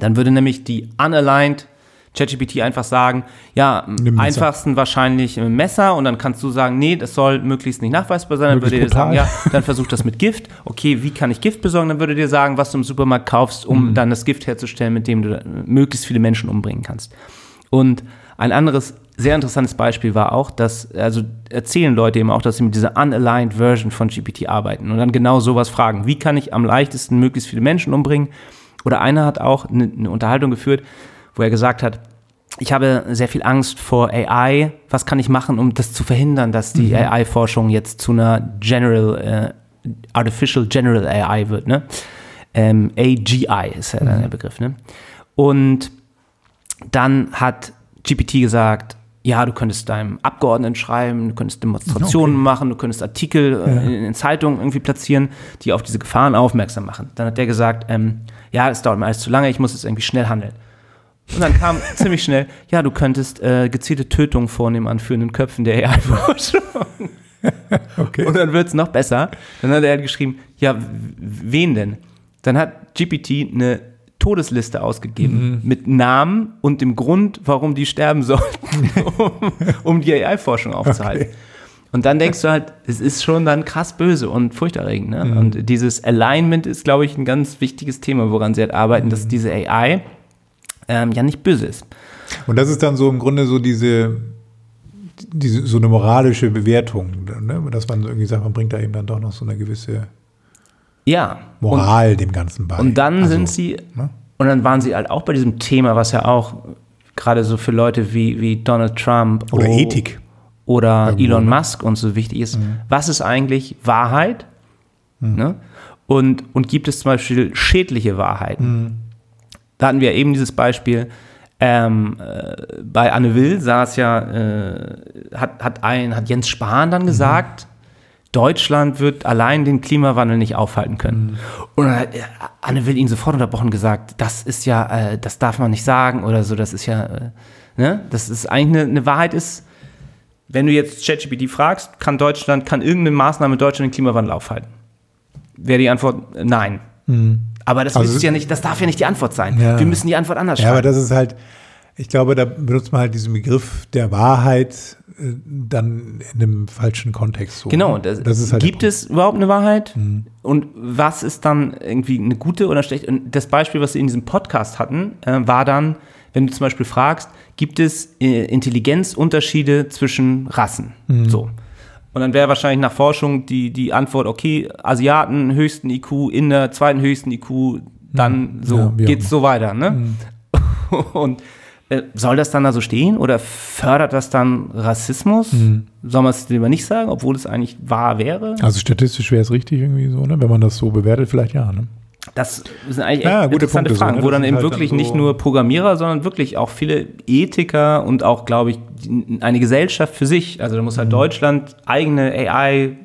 Dann würde nämlich die unaligned ChatGPT einfach sagen, ja, am einfachsten wahrscheinlich ein Messer und dann kannst du sagen, nee, das soll möglichst nicht nachweisbar sein. Dann würde Möglichst dir sagen, ja, dann versuch das mit Gift. Okay, wie kann ich Gift besorgen? Dann würde dir sagen, was du im Supermarkt kaufst, um Mhm. dann das Gift herzustellen, mit dem du möglichst viele Menschen umbringen kannst. Und ein anderes sehr interessantes Beispiel war auch, dass, also erzählen Leute eben auch, dass sie mit dieser unaligned Version von GPT arbeiten und dann genau sowas fragen. Wie kann ich am leichtesten möglichst viele Menschen umbringen? Oder einer hat auch eine, eine Unterhaltung geführt, wo er gesagt hat, ich habe sehr viel Angst vor AI. Was kann ich machen, um das zu verhindern, dass die AI-Forschung jetzt zu einer General, äh, Artificial General AI wird, ne? Ähm, AGI ist ja dann der Begriff, ne? Und dann hat GPT gesagt, ja, du könntest deinem Abgeordneten schreiben, du könntest Demonstrationen machen, du könntest Artikel äh, in, in Zeitungen irgendwie platzieren, die auf diese Gefahren aufmerksam machen. Dann hat der gesagt, ähm, ja, es dauert mir alles zu lange, ich muss jetzt irgendwie schnell handeln. Und dann kam <laughs> ziemlich schnell, ja, du könntest äh, gezielte Tötungen vornehmen an führenden Köpfen der AI-Forschung. <laughs> Okay. Und dann wird es noch besser. Dann hat er halt geschrieben, ja, wen denn? Dann hat GPT eine Todesliste ausgegeben mit Namen und dem Grund, warum die sterben sollten, <laughs> um, um die AI-Forschung aufzuhalten. Und dann denkst du halt, es ist schon dann krass böse und furchterregend. Ne? Und dieses Alignment ist, glaube ich, ein ganz wichtiges Thema, woran sie halt arbeiten, dass diese AI ähm, ja nicht böse ist. Und das ist dann so im Grunde so diese, diese so eine moralische Bewertung, ne? dass man irgendwie sagt, man bringt da eben dann doch noch so eine gewisse Ja. Und, Moral dem Ganzen bei. und dann Also, sind sie, ne? und dann waren sie halt auch bei diesem Thema, was ja auch gerade so für Leute wie, wie Donald Trump Oder o- Ethik. oder Irgendwo, Elon ne? Musk und so wichtig ist. Was ist eigentlich Wahrheit? Ne? Und, und gibt es zum Beispiel schädliche Wahrheiten? Da hatten wir eben dieses Beispiel. Ähm, äh, bei Anne Will saß ja, äh, hat, hat, ein, hat Jens Spahn dann gesagt, Deutschland wird allein den Klimawandel nicht aufhalten können. Und dann hat äh, Anne Will ihn sofort unterbrochen und gesagt, das ist ja, äh, das darf man nicht sagen oder so, das ist ja, äh, ne? Das ist eigentlich eine, eine Wahrheit ist, wenn du jetzt ChatGPT fragst, kann Deutschland, kann irgendeine Maßnahme Deutschland den Klimawandel aufhalten? Wäre die Antwort äh, nein. Aber das Also- ist ja nicht, das darf ja nicht die Antwort sein. Ja. Wir müssen die Antwort anders Ja, aber schreiben. das ist halt, ich glaube, da benutzt man halt diesen Begriff der Wahrheit dann in einem falschen Kontext. So. Genau, das, das ist halt gibt es überhaupt eine Wahrheit? Mhm. Und was ist dann irgendwie eine gute oder schlechte? Und das Beispiel, was wir in diesem Podcast hatten, äh, war dann, wenn du zum Beispiel fragst, gibt es äh, Intelligenzunterschiede zwischen Rassen? Mhm. So. Und dann wäre wahrscheinlich nach Forschung die, die Antwort, okay, Asiaten höchsten IQ, Inder zweiten höchsten IQ, dann so Mhm. Ja, wie auch geht's so weiter. Ne? <laughs> Und äh, soll das dann da so stehen oder fördert das dann Rassismus? Mhm. Soll man es lieber nicht sagen, obwohl es eigentlich wahr wäre? Also statistisch wäre es richtig irgendwie so, ne? Wenn man das so bewertet, vielleicht ja. Ne? Das sind eigentlich Ja, interessante Punkte so, Fragen, ne? wo dann eben halt wirklich dann so- nicht nur Programmierer, sondern wirklich auch viele Ethiker und auch, glaube ich, eine Gesellschaft für sich. Also da muss halt Mhm. Deutschland eigene AI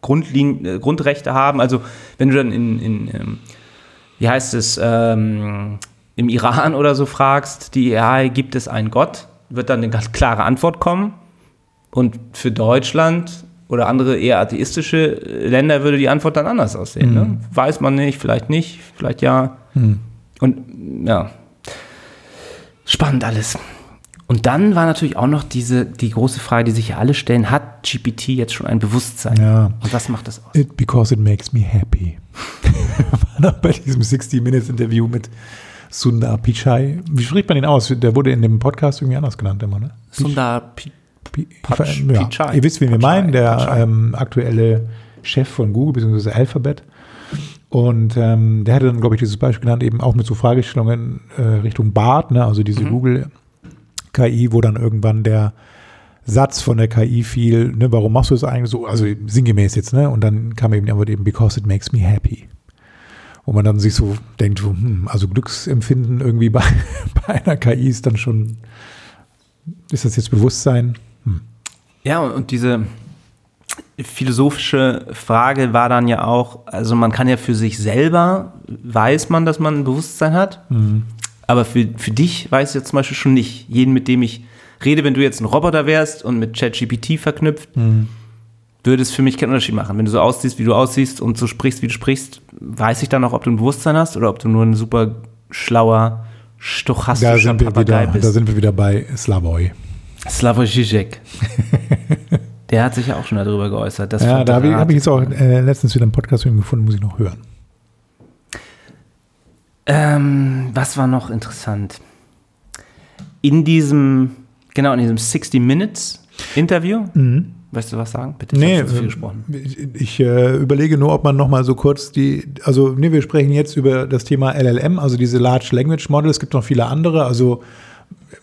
Grundlin äh, Grundrechte haben. Also wenn du dann in, in ähm, wie heißt es, ähm, im Iran oder so fragst, die AI, gibt es einen Gott, wird dann eine ganz klare Antwort kommen. Und für Deutschland oder andere eher atheistische äh, Länder würde die Antwort dann anders aussehen. Ne? Weiß man nicht, vielleicht nicht, vielleicht ja. Und ja, spannend alles. Und dann war natürlich auch noch diese, die große Frage, die sich ja alle stellen, hat GPT jetzt schon ein Bewusstsein? Ja. Und was macht das aus? It, because it makes me happy. <laughs> war noch bei diesem 60 Minutes Interview mit Sundar Pichai. Wie spricht man den aus? Der wurde in dem Podcast irgendwie anders genannt immer, ne? Sundar Pi- Pi- Patsch- ja. Pichai. Ihr wisst, wen wir Pichai, meinen, der Pichai. ähm, aktuelle Chef von Google bzw. Alphabet. Und ähm, der hatte dann, glaube ich, dieses Beispiel genannt, eben auch mit so Fragestellungen äh, Richtung Bart, ne? also diese Google-KI, wo dann irgendwann der Satz von der KI fiel, ne, warum machst du das eigentlich so, also sinngemäß jetzt, ne? Und dann kam eben die Antwort eben, because it makes me happy. Wo man dann sich so denkt, hm, also Glücksempfinden irgendwie bei, <laughs> bei einer KI ist dann schon, ist das jetzt Bewusstsein? Ja, und- diese philosophische Frage war dann ja auch, also man kann ja für sich selber, weiß man, dass man ein Bewusstsein hat, aber für, für dich weiß ich jetzt zum Beispiel schon nicht. Jeden, mit dem ich rede, wenn du jetzt ein Roboter wärst und mit ChatGPT verknüpft, würde es für mich keinen Unterschied machen. Wenn du so aussiehst, wie du aussiehst und so sprichst, wie du sprichst, weiß ich dann auch, ob du ein Bewusstsein hast oder ob du nur ein super schlauer, stochastischer Papagei wieder, bist. da sind wir wieder bei Slavoj. Slavoj Žižek. <laughs> Der hat sich ja auch schon darüber geäußert. Ja, da habe ich, hab ich jetzt auch äh, letztens wieder einen Podcast mit ihm gefunden, muss ich noch hören. Ähm, was war noch interessant? In diesem, genau, in diesem 60 Minutes Interview, weißt du was sagen? Bitte, ich Nee, zu viel ähm, gesprochen. ich, äh, überlege nur, ob man noch mal so kurz die, also nee, wir sprechen jetzt über das Thema LLM, also diese Large Language Model. Es gibt noch viele andere, also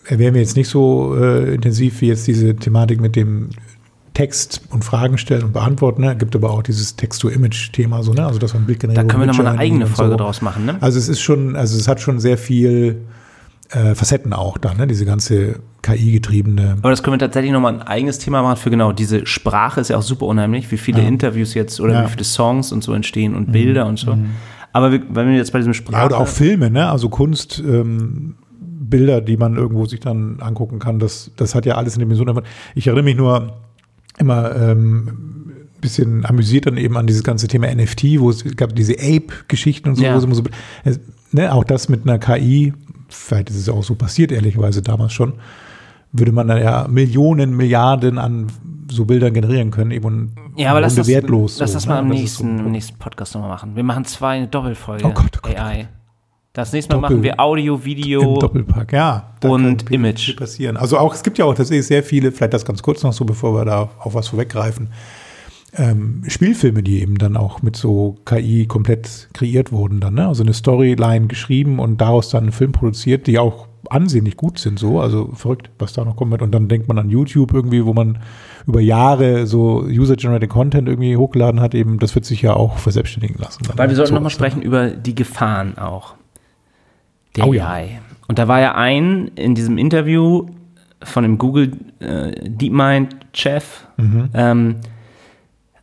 erwähnen wir jetzt nicht so äh, intensiv wie jetzt diese Thematik mit dem Text und Fragen stellen und beantworten. Ne? Gibt aber auch dieses Text-to-Image-Thema, so, ne? also dass man Bildgenerierung Da können wir nochmal eine eigene Folge so. draus machen, ne? Also es ist schon, also es hat schon sehr viel äh, Facetten auch da, ne? diese ganze KI-getriebene. Aber das können wir tatsächlich nochmal ein eigenes Thema machen für genau diese Sprache ist ja auch super unheimlich, wie viele Ja. Interviews jetzt oder Ja. Mhm. wie viele Songs und so entstehen und Bilder und so. Aber wir, wenn wir jetzt bei diesem Sprache Ja, oder auch Filme, ne? Also Kunst, ähm, Bilder, die man irgendwo sich dann angucken kann, das, das hat ja alles in dem Dimension. Ich erinnere mich nur immer ähm, ein bisschen amüsiert dann eben an dieses ganze Thema NFT, wo es gab diese Ape-Geschichten und so, Ja. wo es immer so ne, auch das mit einer KI, vielleicht ist es auch so passiert, ehrlicherweise damals schon, würde man dann ja Millionen, Milliarden an so Bildern generieren können, eben und Ja, aber lass das, wertlos. lass so, das ne? mal Das ist nächsten, so nächsten Podcast nochmal machen. Wir machen zwei eine Doppelfolge Oh Gott, oh Gott, oh AI. Das nächste Mal Doppel- machen wir Audio, Im Video. Doppelpack, ja. Und Image. passieren. Also auch, es gibt ja auch tatsächlich sehr viele, vielleicht das ganz kurz noch so, bevor wir da auf was vorweggreifen, ähm, Spielfilme, die eben dann auch mit so KI komplett kreiert wurden dann, ne? Also eine Storyline geschrieben und daraus dann einen Film produziert, die auch ansehnlich gut sind so, also verrückt, was da noch kommen wird. Und dann denkt man an YouTube irgendwie, wo man über Jahre so User-Generated Content irgendwie hochgeladen hat, eben, das wird sich ja auch verselbstständigen lassen. Weil wir sollten So, nochmal sprechen über die Gefahren auch. Der Oh ja. AI. Und da war ja ein in diesem Interview von dem Google äh, DeepMind-Chef, Mhm. ähm,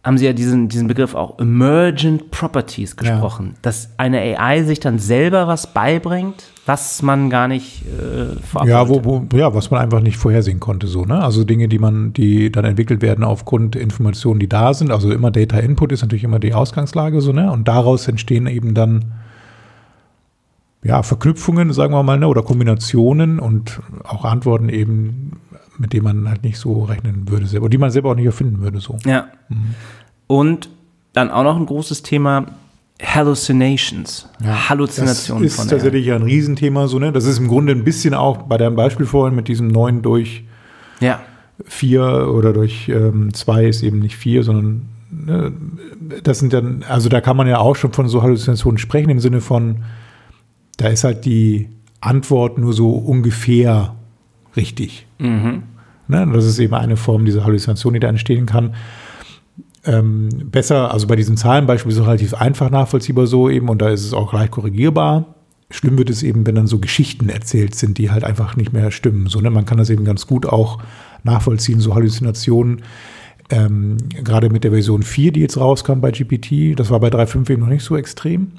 haben sie ja diesen, diesen Begriff auch Emergent Properties gesprochen, dass eine AI sich dann selber was beibringt, was man gar nicht äh, vorab Ja, wo, wo, ja, was man einfach nicht vorhersehen konnte, so, ne? Also Dinge, die man, die dann entwickelt werden aufgrund Informationen, die da sind. Also immer Data Input ist natürlich immer die Ausgangslage, so, ne? Und daraus entstehen eben dann ja, Verknüpfungen, sagen wir mal, ne? oder Kombinationen und auch Antworten eben, mit denen man halt nicht so rechnen würde selber, die man selber auch nicht erfinden würde, so. Ja. Und dann auch noch ein großes Thema Hallucinations. Halluzinationen das ist von tatsächlich ja ein Riesenthema, so, ne? Das ist im Grunde ein bisschen auch bei deinem Beispiel vorhin mit diesem 9 durch Ja. 4 oder durch 2 ist eben nicht 4, sondern ne, das sind dann, also da kann man ja auch schon von so Halluzinationen sprechen, im Sinne von, da ist halt die Antwort nur so ungefähr richtig. Mhm. Ne? Das ist eben eine Form dieser Halluzination, die da entstehen kann. Ähm, besser, also bei diesem Zahlenbeispiel ist es relativ einfach nachvollziehbar so eben und da ist es auch leicht korrigierbar. Schlimm wird es eben, wenn dann so Geschichten erzählt sind, die halt einfach nicht mehr stimmen. So, ne? Man kann das eben ganz gut auch nachvollziehen, so Halluzinationen. Ähm, gerade mit der Version 4, die jetzt rauskam bei GPT, das war bei 3.5 eben noch nicht so extrem.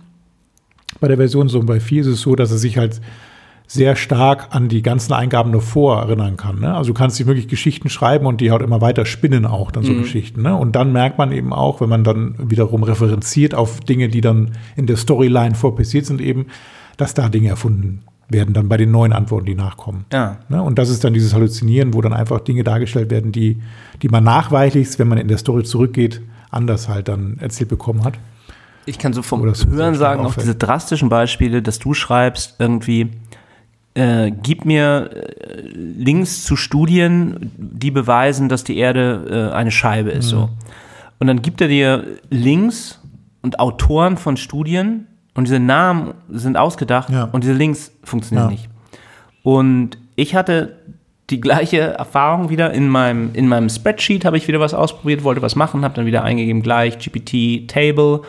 Bei der Version so und bei 4 ist es so, dass er sich halt sehr stark an die ganzen Eingaben davor erinnern kann. Ne? Also du kannst dir wirklich Geschichten schreiben und die halt immer weiter spinnen auch, dann so Geschichten. Ne? Und dann merkt man eben auch, wenn man dann wiederum referenziert auf Dinge, die dann in der Storyline vorpassiert sind, eben, dass da Dinge erfunden werden, dann bei den neuen Antworten, die nachkommen. Ja. Ne? Und das ist dann dieses Halluzinieren, wo dann einfach Dinge dargestellt werden, die, die man nachweislich, wenn man in der Story zurückgeht, anders halt dann erzählt bekommen hat. Ich kann so vom Hören sagen, auch auffällt. diese drastischen Beispiele, dass du schreibst, irgendwie, äh, gib mir äh, Links zu Studien, die beweisen, dass die Erde äh, eine Scheibe ist. So. Und dann gibt er dir Links und Autoren von Studien und diese Namen sind ausgedacht Ja. und diese Links funktionieren Ja. nicht. Und ich hatte die gleiche Erfahrung wieder in meinem, in meinem Spreadsheet, habe ich wieder was ausprobiert, wollte was machen, habe dann wieder eingegeben, gleich GPT Table,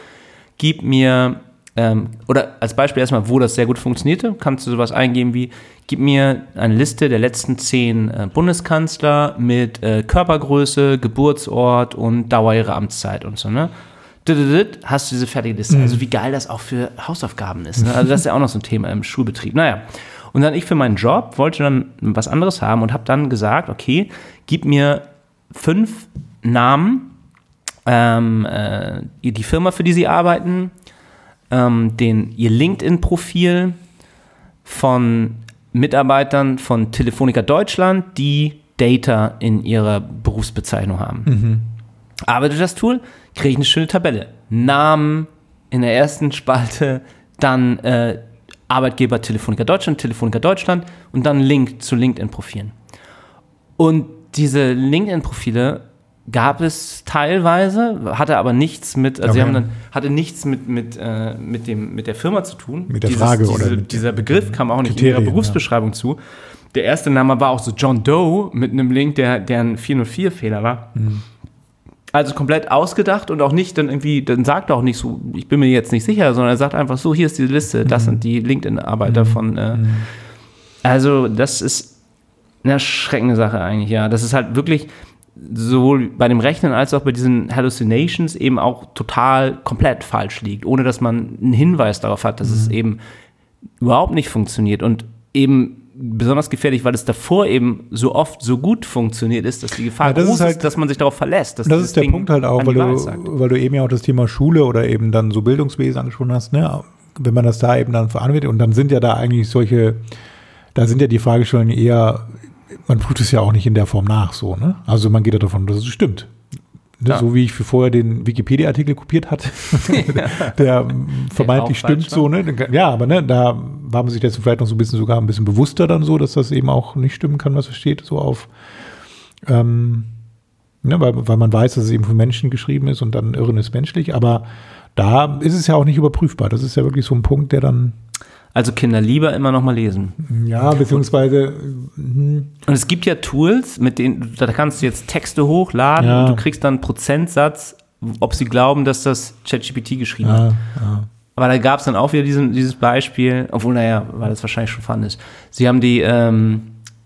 gib mir, ähm, oder als Beispiel erstmal, wo das sehr gut funktionierte, kannst du sowas eingeben wie, gib mir eine Liste der letzten zehn äh, Bundeskanzler mit äh, Körpergröße, Geburtsort und Dauer ihrer Amtszeit und so, ne? Hast du diese fertige Liste. Also wie geil das auch für Hausaufgaben ist. Ne? Also das ist ja auch noch so ein Thema im Schulbetrieb. Naja, und dann ich für meinen Job wollte dann was anderes haben und habe dann gesagt, okay, gib mir fünf Namen, ähm, äh, die Firma, für die sie arbeiten, ähm, den, ihr LinkedIn-Profil von Mitarbeitern von Telefonica Deutschland, die Data in ihrer Berufsbezeichnung haben. Arbeitet das Tool, kriege ich eine schöne Tabelle. Namen in der ersten Spalte, dann äh, Arbeitgeber Telefonica Deutschland, Telefonica Deutschland und dann Link zu LinkedIn-Profilen. Und diese LinkedIn-Profile gab es teilweise, hatte aber nichts mit, also sie Okay. haben dann, hatte nichts mit, mit, äh, mit, dem, mit der Firma zu tun. Mit der Frage diese, oder dieser Begriff kam auch nicht in ihrer Berufsbeschreibung zu. Der erste Name war auch so John Doe mit einem Link, der, der ein 404-Fehler war. Mhm. Also komplett ausgedacht und auch nicht dann irgendwie, dann sagt er auch nicht so, ich bin mir jetzt nicht sicher, sondern er sagt einfach so, hier ist die Liste, Mhm. das sind die LinkedIn-Arbeiter von. Äh, Also, das ist eine erschreckende Sache eigentlich, ja. Das ist halt wirklich sowohl bei dem Rechnen als auch bei diesen Hallucinations eben auch total komplett falsch liegt, ohne dass man einen Hinweis darauf hat, dass es Mhm. eben überhaupt nicht funktioniert und eben besonders gefährlich, weil es davor eben so oft so gut funktioniert ist, dass die Gefahr Ja, das groß ist ist, halt- dass man sich darauf verlässt. dass Das ist der Ding Punkt halt auch, weil du, weil du eben ja auch das Thema Schule oder eben dann so Bildungswesen angesprochen hast, ne? wenn man das da eben dann veranwendet und dann sind ja da eigentlich solche, da sind ja die Fragestellungen eher, man prüft es ja auch nicht in der Form nach so, ne? Also man geht ja davon, dass es stimmt. Ne? Ja. So wie ich für vorher den Wikipedia-Artikel kopiert hatte, <laughs> <laughs> der vermeintlich auch falsch stimmt so, ne? Ja, aber ne, da war man sich dessen vielleicht noch so ein bisschen sogar ein bisschen bewusster dann so, dass das eben auch nicht stimmen kann, was da steht, so auf ähm, Ne, weil, weil man weiß, dass es eben von Menschen geschrieben ist und dann Irren ist menschlich, aber da ist es ja auch nicht überprüfbar. Das ist ja wirklich so ein Punkt, der dann, Also Kinder lieber immer noch mal lesen. ja, beziehungsweise, hm, Und es gibt ja Tools, mit denen da kannst du jetzt Texte hochladen Ja. und du kriegst dann einen Prozentsatz, ob sie glauben, dass das ChatGPT geschrieben ja, hat. ja. Aber da gab es dann auch wieder diesen, dieses Beispiel, obwohl, naja, weil das wahrscheinlich schon fun ist. Sie haben die, ähm,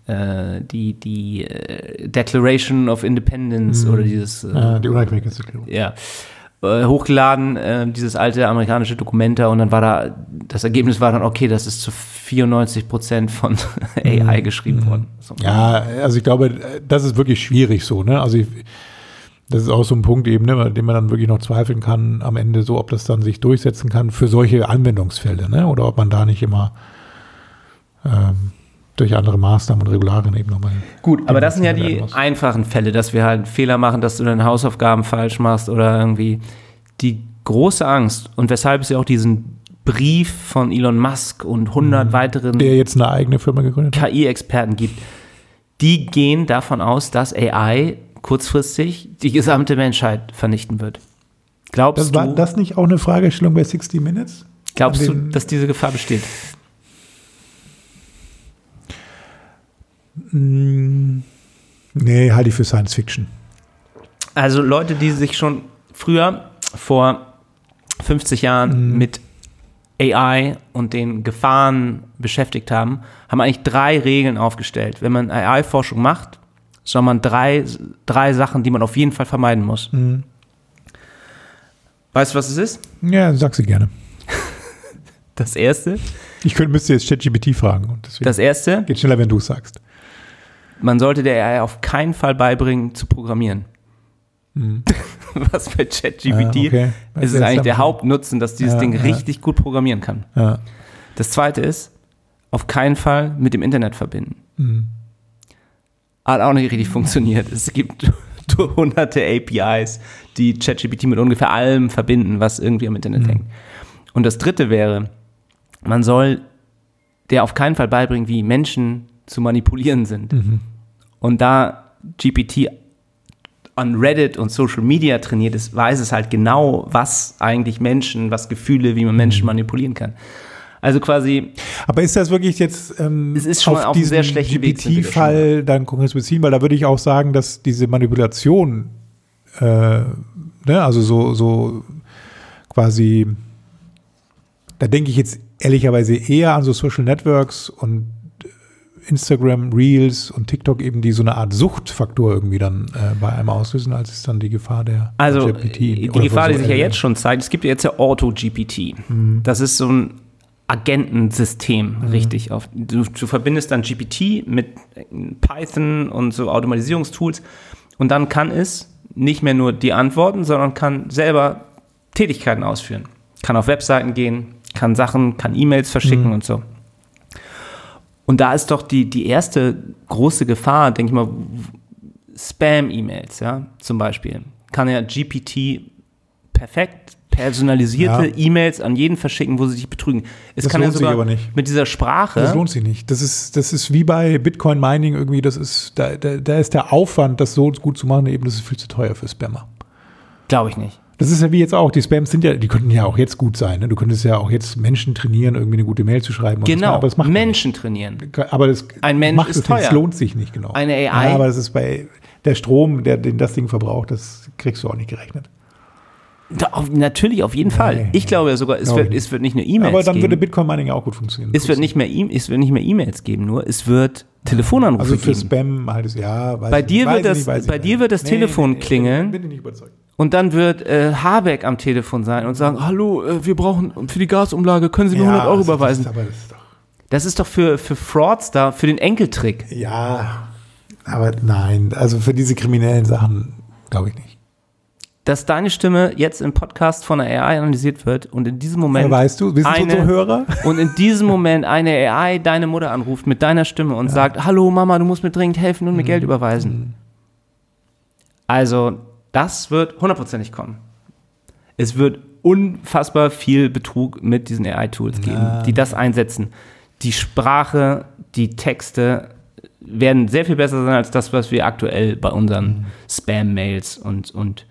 äh, die, die äh, Declaration of Independence oder dieses äh, die Unabhängigkeitserklärung. ja, äh, hochgeladen, äh, dieses alte amerikanische Dokument da und dann war da, das Ergebnis war dann, okay, das ist zu 94 Prozent von <laughs> AI geschrieben worden. So. Ja, also ich glaube, das ist wirklich schwierig so, ne? Also ich, das ist auch so ein Punkt eben, ne, den man dann wirklich noch zweifeln kann am Ende so, ob das dann sich durchsetzen kann für solche Anwendungsfälle, ne? Oder ob man da nicht immer ähm, durch andere Maßnahmen und Regularien eben nochmal. Gut, aber das sind ja die einfachen Fälle, dass wir halt Fehler machen, dass du deine Hausaufgaben falsch machst oder irgendwie die große Angst und weshalb es ja auch diesen Brief von Elon Musk und 100 weiteren Der jetzt eine eigene Firma gegründet hat. KI-Experten gibt, die gehen davon aus, dass AI kurzfristig die gesamte Menschheit vernichten wird. Glaubst Das war du, das nicht auch eine Fragestellung bei 60 Minutes? glaubst du, dass diese Gefahr besteht? Nee, halte ich für Science Fiction. Also Leute, die sich schon früher vor 50 Jahren mit AI und den Gefahren beschäftigt haben, haben eigentlich drei Regeln aufgestellt. Wenn man AI-Forschung macht, soll man drei, drei Sachen, die man auf jeden Fall vermeiden muss. Weißt du, was es ist? Ja, sag sie gerne. <laughs> Das erste, Ich könnte, müsste jetzt ChatGPT fragen. Das erste, geht schneller, wenn du es sagst. Man sollte der AI auf keinen Fall beibringen zu programmieren. <laughs> Was bei ChatGPT Ah, okay. ist es eigentlich der ja- Hauptnutzen, dass dieses Ja, Ding ja. richtig gut programmieren kann. Ja. Das zweite ist, auf keinen Fall mit dem Internet verbinden. Mhm. Hat auch nicht richtig funktioniert. Es gibt <laughs> hunderte APIs, die ChatGPT mit ungefähr allem verbinden, was irgendwie am Internet Mhm. hängt. Und das dritte wäre, man soll der auf keinen Fall beibringen, wie Menschen zu manipulieren sind. Mhm. Und da GPT an Reddit und Social Media trainiert ist, weiß es halt genau, was eigentlich Menschen, was Gefühle, wie man Mhm. Menschen manipulieren kann. Also quasi, Aber ist das wirklich jetzt ähm, Es ist schon auf wir da GPT-Fall dann konkret beziehen? Weil da würde ich auch sagen, dass diese Manipulation, äh, ne, also so, so quasi, da denke ich jetzt ehrlicherweise eher an so Social Networks und Instagram Reels und TikTok eben, die so eine Art Suchtfaktor irgendwie dann äh, bei einem auslösen, als es dann die Gefahr der Also GPT die oder Gefahr, die so sich ja jetzt schon zeigt, es gibt ja jetzt ja Auto-GPT. Das ist so ein Agentensystem, richtig. Auf, du, du verbindest dann GPT mit Python und so Automatisierungstools und dann kann es nicht mehr nur die antworten, sondern kann selber Tätigkeiten ausführen. Kann auf Webseiten gehen, kann Sachen, kann E-Mails verschicken und so. Und da ist doch die, die erste große Gefahr, denke ich mal, Spam-E-Mails, ja, zum Beispiel. Kann ja GPT perfekt personalisierte Ja. E-Mails an jeden verschicken, wo sie dich betrügen. Es Das kann ja lohnt sich sogar aber nicht. mit dieser Sprache. Das lohnt sich nicht. Das ist, das ist wie bei Bitcoin Mining irgendwie, das ist, da, da, da ist der Aufwand, das so gut zu machen, eben, das ist viel zu teuer für Spammer. Glaube ich nicht. Das ist ja wie jetzt auch, die Spams sind ja, die könnten ja auch jetzt gut sein. Ne? Du könntest ja auch jetzt Menschen trainieren, irgendwie eine gute Mail zu schreiben. und Genau. Aber das macht Menschen trainieren. nicht. Aber das Ein Mensch macht ist es nicht, teuer. es lohnt sich nicht genau. Eine AI Ja, aber das ist bei der Strom, der, den das Ding verbraucht, das kriegst du auch nicht gerechnet. Da, auf, natürlich, auf jeden Fall. Nee. Ich glaube ja sogar, es wird, ich es wird nicht nur E-Mails aber dann geben. würde Bitcoin Mining ja auch gut funktionieren. es wird nicht mehr E- es wird nicht mehr E-Mails geben, nur es wird Telefonanrufe also für geben. Spam halt es, ja. Weiß Bei ich dir nicht, wird das- nicht, bei nicht. dir wird das Telefon klingeln. Bin ich nicht überzeugt. Und dann wird äh, Habeck am Telefon sein und sagen, hallo, äh, wir brauchen für die Gasumlage, können Sie mir 100 Euro also das überweisen? ist- aber das ist doch Das ist doch für, für Fraudster, für den Enkeltrick. Ja, aber nein, also für diese kriminellen Sachen glaube ich nicht. Dass deine Stimme jetzt im Podcast von der AI analysiert wird und in diesem Moment weißt du, wir sind eine- unsere Hörer. <laughs> und in diesem Moment eine AI deine Mutter anruft mit deiner Stimme und sagt, hallo Mama, du musst mir dringend helfen und mir Mhm. Geld überweisen. Also, das wird hundertprozentig kommen. Es wird unfassbar viel Betrug mit diesen AI-Tools geben, Ja. die das einsetzen. Die Sprache, die Texte werden sehr viel besser sein als das, was wir aktuell bei unseren Mhm. Spam-Mails und, und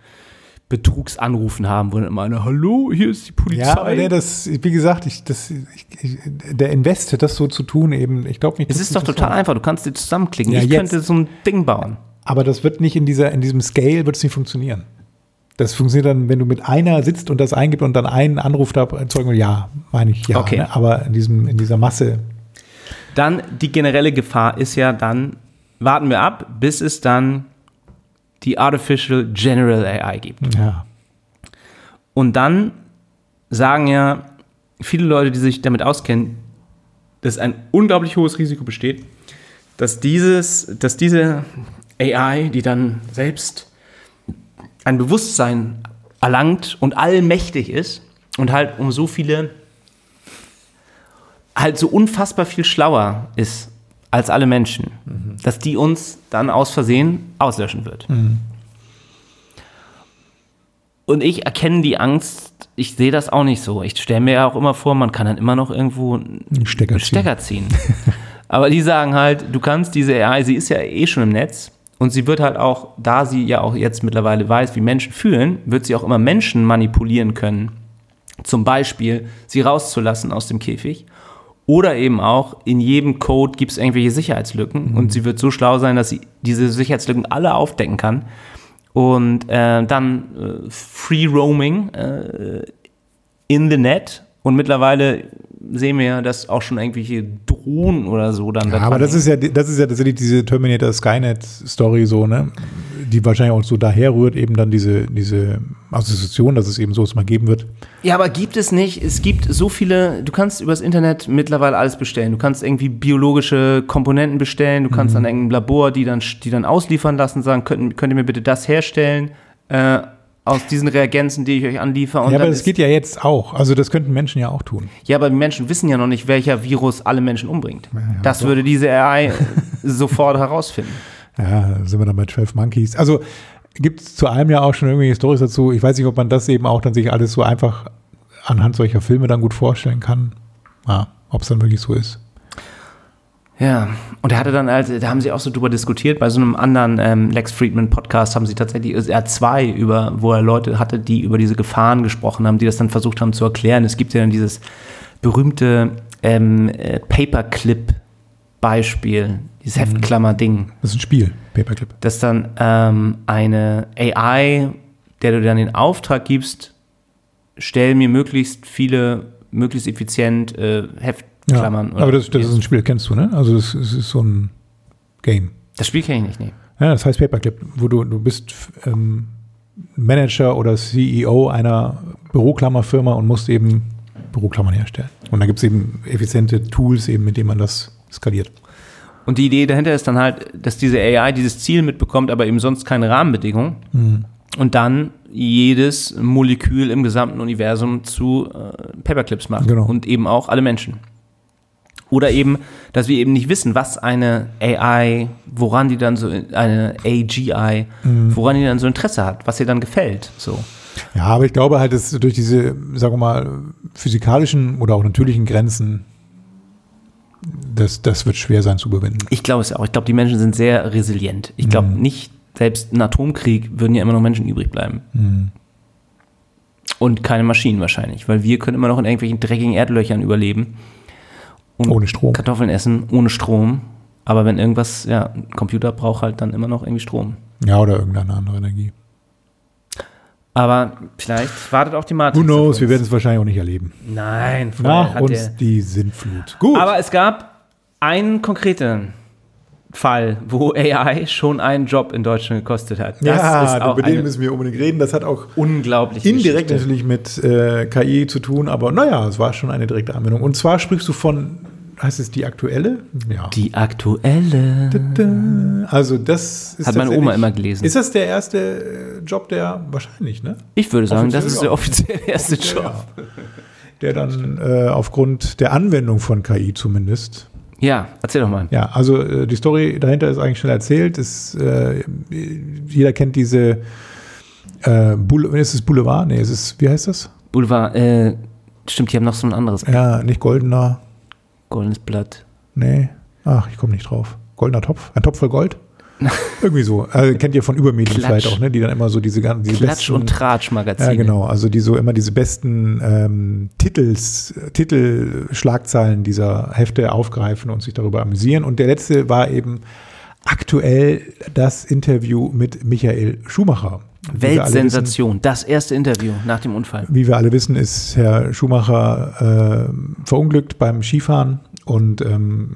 Betrugsanrufen haben, wo dann immer einer, hallo, hier ist die Polizei. Ja, aber der, das, wie gesagt, ich, das, ich, ich, der Invest, das so zu tun, eben, ich glaube nicht. Es ist doch total einfach. Du kannst die zusammenklicken. Ja, ich jetzt. könnte so ein Ding bauen. Aber das wird nicht in dieser, in diesem Scale wird es nicht funktionieren. Das funktioniert dann, wenn du mit einer sitzt und das eingibt und dann einen Anruf da erzeugen ja, meine ich ja. Okay. Ne? Aber in diesem, in dieser Masse. Dann die generelle Gefahr ist ja dann, warten wir ab, bis es dann die Artificial General AI gibt. Ja. Und dann sagen ja viele Leute, die sich damit auskennen, dass ein unglaublich hohes Risiko besteht, dass, dieses, dass diese AI, die dann selbst ein Bewusstsein erlangt und allmächtig ist und halt um so viele, halt so unfassbar viel schlauer ist als alle Menschen, dass die uns dann aus Versehen auslöschen wird. Und ich erkenne die Angst, ich sehe das auch nicht so. Ich stelle mir ja auch immer vor, man kann dann immer noch irgendwo einen Stecker ziehen. Stecker ziehen. <laughs> Aber die sagen halt, du kannst diese AI, sie ist ja eh schon im Netz und sie wird halt auch, da sie ja auch jetzt mittlerweile weiß, wie Menschen fühlen, wird sie auch immer Menschen manipulieren können. Zum Beispiel sie rauszulassen aus dem Käfig. Oder eben auch, in jedem Code gibt es irgendwelche Sicherheitslücken und sie wird so schlau sein, dass sie diese Sicherheitslücken alle aufdecken kann. Und äh, dann äh, Free Roaming äh, in the Net. Und mittlerweile sehen wir ja, dass auch schon irgendwelche Drohnen oder so dann da Ja, aber das ist ja, das ist ja tatsächlich diese Terminator Skynet Story so, ne? Die wahrscheinlich auch so daher rührt, eben dann diese, diese Assoziation, dass es eben sowas mal geben wird. Ja, aber gibt es nicht? Es gibt so viele, du kannst übers Internet mittlerweile alles bestellen. Du kannst irgendwie biologische Komponenten bestellen, du kannst an irgendeinem Labor die dann, die dann ausliefern lassen, sagen, könnt, könnt ihr mir bitte das herstellen äh, aus diesen Reagenzen, die ich euch anliefere. Und ja, aber das geht ja jetzt auch. Also das könnten Menschen ja auch tun. ja, aber die Menschen wissen ja noch nicht, welcher Virus alle Menschen umbringt. ja, das doch. würde diese AI sofort herausfinden. <laughs> Ja, da sind wir dann bei 12 Monkeys. Also gibt es zu allem ja auch schon irgendwelche Stories dazu. Ich weiß nicht, ob man das eben auch dann sich alles so einfach anhand solcher Filme dann gut vorstellen kann. Ja, ob es dann wirklich so ist. Ja, und er hatte dann halt, da haben sie auch so drüber diskutiert, bei so einem anderen ähm, Lex Friedman Podcast haben sie tatsächlich, also er zwei über, wo er Leute hatte, die über diese Gefahren gesprochen haben, die das dann versucht haben zu erklären. Es gibt ja dann dieses berühmte ähm, äh, Paperclip-Beispiel, dieses Heftklammer-Ding, Das ist ein Spiel, Paperclip. dass dann ähm, eine AI, der du dann den Auftrag gibst, stell mir möglichst viele, möglichst effizient äh, Heftklammern. oder- aber das, das ist ein Spiel, kennst du, ne? Also es, es ist so ein Game. das Spiel kenne ich nicht, nee. Ja, das heißt Paperclip, wo du, du bist ähm, Manager oder CEO einer Büroklammerfirma und musst eben Büroklammern herstellen. Und da gibt es eben effiziente Tools, eben, mit denen man das skaliert. Und die Idee dahinter ist dann halt, dass diese AI dieses Ziel mitbekommt, aber eben sonst keine Rahmenbedingungen. Mhm. Und dann jedes Molekül im gesamten Universum zu äh, Paperclips macht. Genau. Und eben auch alle Menschen. Oder eben, dass wir eben nicht wissen, was eine AI, woran die dann so, eine AGI, Mhm. woran die dann so Interesse hat, was ihr dann gefällt. So. Ja, aber ich glaube halt, dass durch diese, sagen wir mal, physikalischen oder auch natürlichen Grenzen, das, das wird schwer sein zu überwinden. Ich glaube es ja auch. Ich glaube, die Menschen sind sehr resilient. Ich glaube Mhm. nicht, selbst ein Atomkrieg würden ja immer noch Menschen übrig bleiben. Mhm. Und keine Maschinen wahrscheinlich, weil wir können immer noch in irgendwelchen dreckigen Erdlöchern überleben. Und Ohne Strom. Kartoffeln essen, ohne Strom. Aber wenn irgendwas, ja, ein Computer braucht halt dann immer noch irgendwie Strom. Ja, oder irgendeine andere Energie. Aber vielleicht wartet auch die Matrix. Who knows, wir werden es wahrscheinlich auch nicht erleben. Nein, Nach hat uns der- die Sintflut. Gut. Aber es gab einen konkreten Fall, wo AI schon einen Job in Deutschland gekostet hat. Das ist auch eine müssen wir unbedingt reden. Das hat auch unglaubliche indirekt Geschichte. natürlich mit äh, KI zu tun, aber naja, es war schon eine direkte Anwendung. Und zwar sprichst du von, heißt es die aktuelle? Ja. Die aktuelle. Also das ist Hat meine Oma immer gelesen. Ist das der erste äh, Job, der wahrscheinlich, ne? Ich würde sagen, das ist der offiziell erste Job. Ja. Der dann äh, aufgrund der Anwendung von KI zumindest. Ja, erzähl doch mal. Ja, also äh, die Story dahinter ist eigentlich schnell erzählt. Ist, äh, jeder kennt diese äh, Boule ist es Boulevard? Nee, ist es, wie heißt das? Boulevard, äh, stimmt, die haben noch so ein anderes Ja, nicht goldener. goldenes Blatt. Nee. Ach, ich komme nicht drauf. Goldener Topf? Ein Topf voll Gold? <laughs> Irgendwie so. Also, kennt ihr von Übermedien Klatsch. vielleicht auch, ne? Die dann immer so diese ganzen diese Klatsch- besten, und Tratsch-Magazine. Ja, genau. Also die so immer diese besten ähm, Titels, Titelschlagzeilen dieser Hefte aufgreifen und sich darüber amüsieren. Und der letzte war eben aktuell das Interview mit Michael Schumacher. Alle wissen- Weltsensation. Das erste Interview nach dem Unfall. Wie wir alle wissen, ist Herr Schumacher äh, verunglückt beim Skifahren und ähm,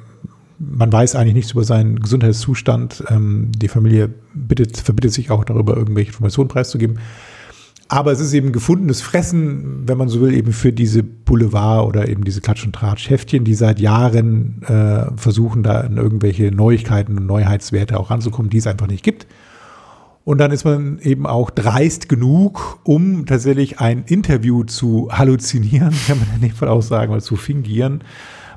man weiß eigentlich nichts über seinen Gesundheitszustand. Ähm, die Familie bittet, verbittet sich auch darüber, irgendwelche Informationen preiszugeben. Aber es ist eben gefundenes Fressen, wenn man so will, eben für diese Boulevard oder eben diese Klatsch- und Tratsch-Heftchen, die seit Jahren äh, versuchen, da in irgendwelche Neuigkeiten und Neuheitswerte auch ranzukommen, die es einfach nicht gibt. Und dann ist man eben auch dreist genug, um tatsächlich ein Interview zu halluzinieren, <laughs> kann man in dem Fall auch sagen, oder zu fingieren.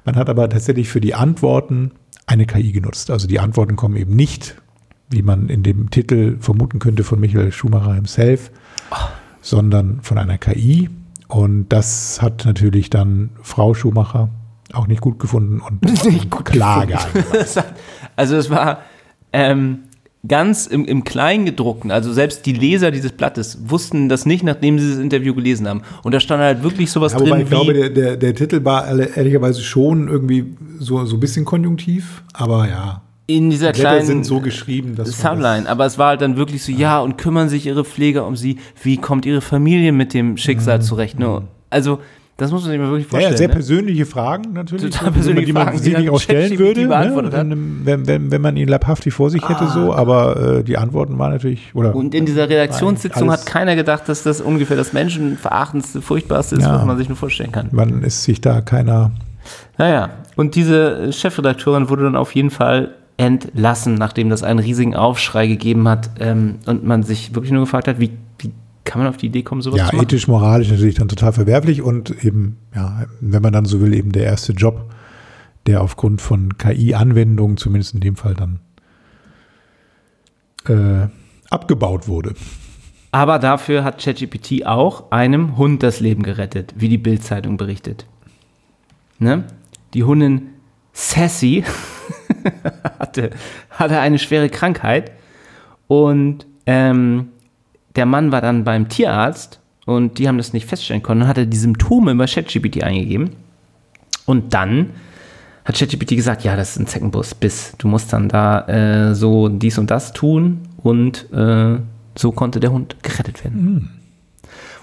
Man hat aber tatsächlich für die Antworten eine KI genutzt. Also die Antworten kommen eben nicht, wie man in dem Titel vermuten könnte, von Michael Schumacher himself, oh. sondern von einer KI. Und das hat natürlich dann Frau Schumacher auch nicht gut gefunden und <laughs> gut Klage. also es war ähm, ganz im, im Kleingedruckten, also selbst die Leser dieses Blattes wussten das nicht, nachdem sie das Interview gelesen haben. Und da stand halt wirklich sowas ja, drin. ich glaube, der, der, der, Titel war ehrlicherweise schon irgendwie so, so ein bisschen konjunktiv, aber ja. In dieser die kleinen sind so geschrieben, dass Subline, aber es war halt dann wirklich so, ja. ja, und kümmern sich ihre Pfleger um sie, wie kommt ihre Familie mit dem Schicksal mhm. zurecht? Ne? Mhm. Also das muss man sich mal wirklich vorstellen. Ja, sehr ne? persönliche Fragen natürlich. Total persönliche die man, Fragen, die man sich auch stellen würde, ne? wenn, wenn, wenn, man ihn leibhaftig vor sich hätte, ah. so. Aber äh, die Antworten waren natürlich. Oder, Und in dieser Redaktionssitzung hat keiner gedacht, dass das ungefähr das menschenverachtendste, furchtbarste ist, ja, was man sich nur vorstellen kann. Man ist sich da keiner. Naja, und diese Chefredakteurin wurde dann auf jeden Fall entlassen, nachdem das einen riesigen Aufschrei gegeben hat ähm, und man sich wirklich nur gefragt hat, wie kann man auf die Idee kommen, sowas ja, zu machen? Ja, ethisch, moralisch natürlich dann total verwerflich und eben, ja, wenn man dann so will, eben der erste Job, der aufgrund von KI-Anwendungen, zumindest in dem Fall dann, äh, abgebaut wurde. Aber dafür hat ChatGPT auch einem Hund das Leben gerettet, wie die Bild-Zeitung berichtet. Ne? Die Hundin Sassy <laughs> hatte, hatte eine schwere Krankheit und ähm, der Mann war dann beim Tierarzt und die haben das nicht feststellen können. Dann hat er die Symptome bei ChatGPT eingegeben. Und dann hat ChatGPT gesagt, ja, das ist ein Zeckenbus, bis du musst dann da äh, so dies und das tun und äh, so konnte der Hund gerettet werden. Mhm.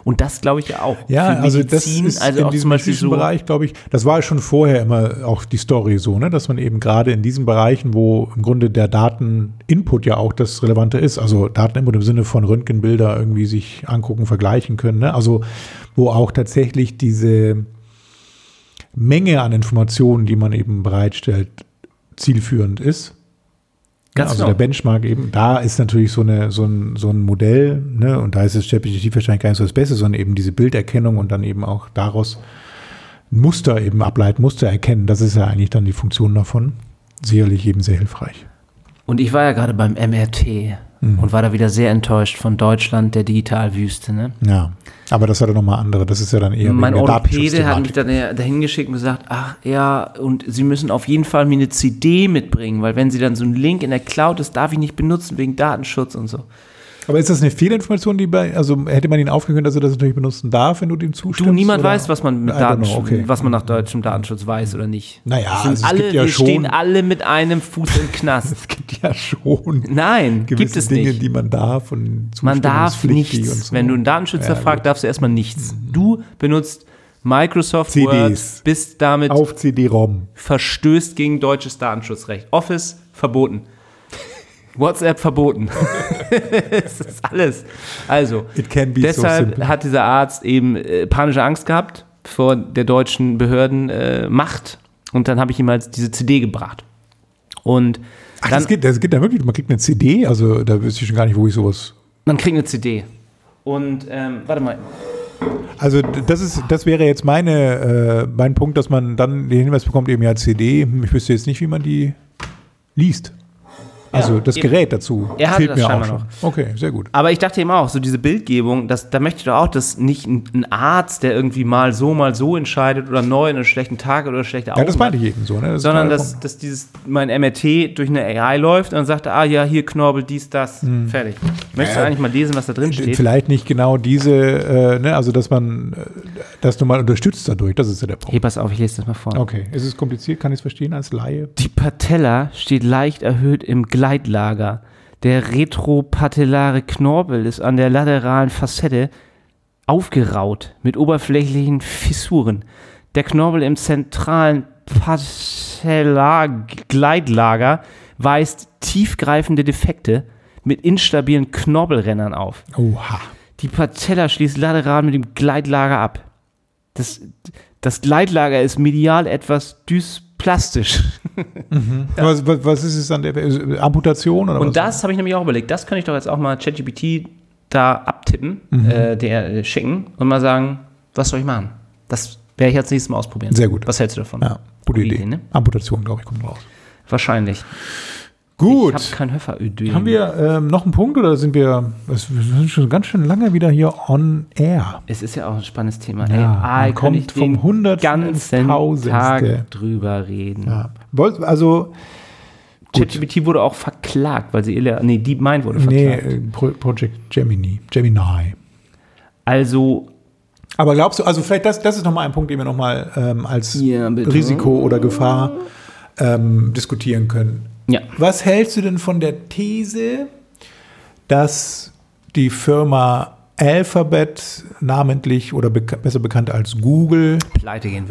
Und das glaube ich ja auch. Ja, also das ist also in diesem medizinischen so Bereich, glaube ich, das war schon vorher immer auch die Story so, ne, dass man eben gerade in diesen Bereichen, wo im Grunde der Dateninput ja auch das Relevante ist, also Dateninput im Sinne von Röntgenbilder irgendwie sich angucken, vergleichen können, ne, also wo auch tatsächlich diese Menge an Informationen, die man eben bereitstellt, zielführend ist Ganz also genau. der Benchmark eben, da ist natürlich so, eine, so, ein, so ein Modell, ne, und da ist das ChatGPT wahrscheinlich gar nicht so das Beste, sondern eben diese Bilderkennung und dann eben auch daraus Muster eben ableiten, Muster erkennen. Das ist ja eigentlich dann die Funktion davon. Sicherlich eben sehr hilfreich. Und ich war ja gerade beim MRT mhm. und war da wieder sehr enttäuscht von Deutschland, der Digitalwüste. Ne? Ja, aber das hat ja nochmal andere. Das ist ja dann eher Mein Orthopäde hat mich dann dahin geschickt und gesagt, ach ja, und Sie müssen auf jeden Fall mir eine CD mitbringen, weil wenn Sie dann so einen Link in der Cloud ist, darf ich nicht benutzen wegen Datenschutz und so. Aber ist das eine Fehlinformation, die bei, also hätte man ihn aufgehen können, dass er das natürlich benutzen darf, wenn du dem zustimmst? Du, niemand oder? weiß, was man mit Datenschutz, okay. was man nach deutschem Datenschutz weiß oder nicht. Naja, also alle, ja wir stehen alle mit einem Fuß im Knast. <laughs> es gibt ja schon. Nein, gibt es Dinge, nicht. die man darf und Man darf nichts. So. Wenn du einen Datenschützer ja, fragst, darfst du erstmal nichts. Mhm. Du benutzt Microsoft CDs. Word, bist damit auf CD-ROM. Verstößt gegen deutsches Datenschutzrecht. Office verboten. <laughs> WhatsApp verboten. <laughs> <laughs> das ist alles. Also, deshalb so hat dieser Arzt eben äh, panische Angst gehabt vor der deutschen Behördenmacht. Äh, und dann habe ich ihm halt diese CD gebracht. Und Ach, dann, das, geht, das geht ja wirklich, man kriegt eine CD, also da wüsste ich schon gar nicht, wo ich sowas. Man kriegt eine CD. Und ähm, warte mal. Also das ist, das wäre jetzt meine, äh, mein Punkt, dass man dann den Hinweis bekommt, eben ja CD. Ich wüsste jetzt nicht, wie man die liest. Also das Gerät dazu er fehlt mir auch schon. Noch. Okay, sehr gut. Aber ich dachte eben auch, so diese Bildgebung, das, da möchte ich doch auch, dass nicht ein, ein, Arzt, der irgendwie mal so, mal so entscheidet oder neu in einen schlechten Tag oder schlechte Augen Ja, das meinte ich eben so. Ne? Das sondern dass, dass dieses, mein MRT durch eine AI läuft und dann sagt, ah ja, hier Knorpel, dies, das, hm. fertig. Möchtest du eigentlich mal lesen, was da drin steht? Vielleicht nicht genau diese, äh, ne, also dass man äh, das nun mal unterstützt dadurch, das ist ja der Punkt. Hey, pass auf, ich lese das mal vor. Okay, ist es kompliziert, kann ich es verstehen als Laie? Die Patella steht leicht erhöht im Gleitlager. Der retropatellare Knorpel ist an der lateralen Facette aufgeraut mit oberflächlichen Fissuren. Der Knorpel im zentralen Patella-Gleitlager weist tiefgreifende Defekte mit instabilen Knorpelrändern auf. Oha. Die Patella schließt lateral mit dem Gleitlager ab. Das, das Gleitlager ist medial etwas dysplastisch. <laughs> Was, was, was ist es dann? Der, äh, Amputation oder was? Und das habe ich nämlich auch überlegt. Das könnte ich doch jetzt auch mal ChatGPT da abtippen, Mhm. äh, der äh, schicken und mal sagen, was soll ich machen? Das werde ich als nächstes Mal ausprobieren. Sehr gut. Was hältst du davon? Ja, gute Idee. ne? Amputation, glaube ich, kommt raus. Wahrscheinlich. Gut. Ich habe kein Höferödem. Haben wir ähm, noch einen Punkt oder sind wir, wir sind schon ganz schön lange wieder hier on air? Es ist ja auch ein spannendes Thema. Ja, man kann kommt vom Hundertsten ganzen Tausendste. Tag drüber reden. Ja. Also. ChatGPT wurde auch verklagt, weil sie ille- nee, DeepMind wurde nee, verklagt. äh, Pro Project Gemini. Gemini. Also Aber glaubst du, also vielleicht das, das ist nochmal ein Punkt, den wir nochmal ähm, als Ja. Risiko oder Gefahr ähm, diskutieren können. Ja, Was hältst du denn von der These, dass die Firma Alphabet, namentlich oder beka besser bekannt als Google,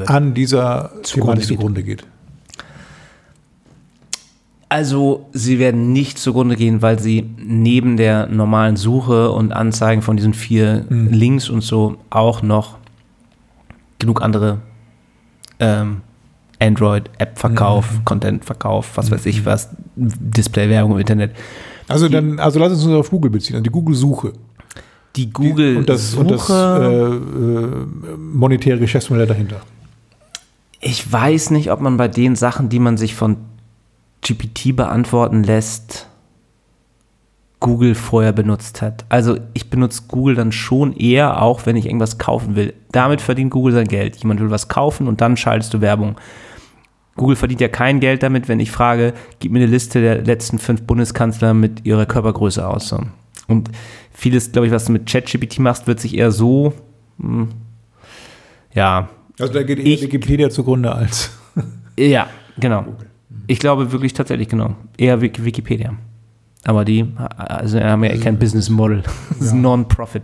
an dieser Zugrunde Thematik zugrunde geht? Also, sie werden nicht zugrunde gehen, weil sie neben der normalen Suche und Anzeigen von diesen vier Mhm. Links und so auch noch genug andere ähm, Android-App-Verkauf, Mhm. Content-Verkauf, was weiß ich was, Display-Werbung im Internet. Also dann, also lass uns uns auf Google beziehen, an die Google-Suche. Die Die- Google-Suche. und das, und das äh, äh, monetäre Geschäftsmodell dahinter. Ich weiß nicht, ob man bei den Sachen, die man sich von GPT beantworten lässt, Google vorher benutzt hat. Also ich benutze Google dann schon eher, auch wenn ich irgendwas kaufen will. Damit verdient Google sein Geld. Jemand will was kaufen und dann schaltest du Werbung. Google verdient ja kein Geld damit, wenn ich frage, gib mir eine Liste der letzten fünf Bundeskanzler mit ihrer Körpergröße aus. So. Und vieles, glaube ich, was du mit ChatGPT machst, wird sich eher so, hm, ja, Also da geht eher Ich- Wikipedia zugrunde als. <laughs> Ja, genau. Ich glaube wirklich tatsächlich, genau. Eher Wik- Wikipedia. Aber die also haben ja kein Business Model. <laughs> Das ist Ja. Non-Profit.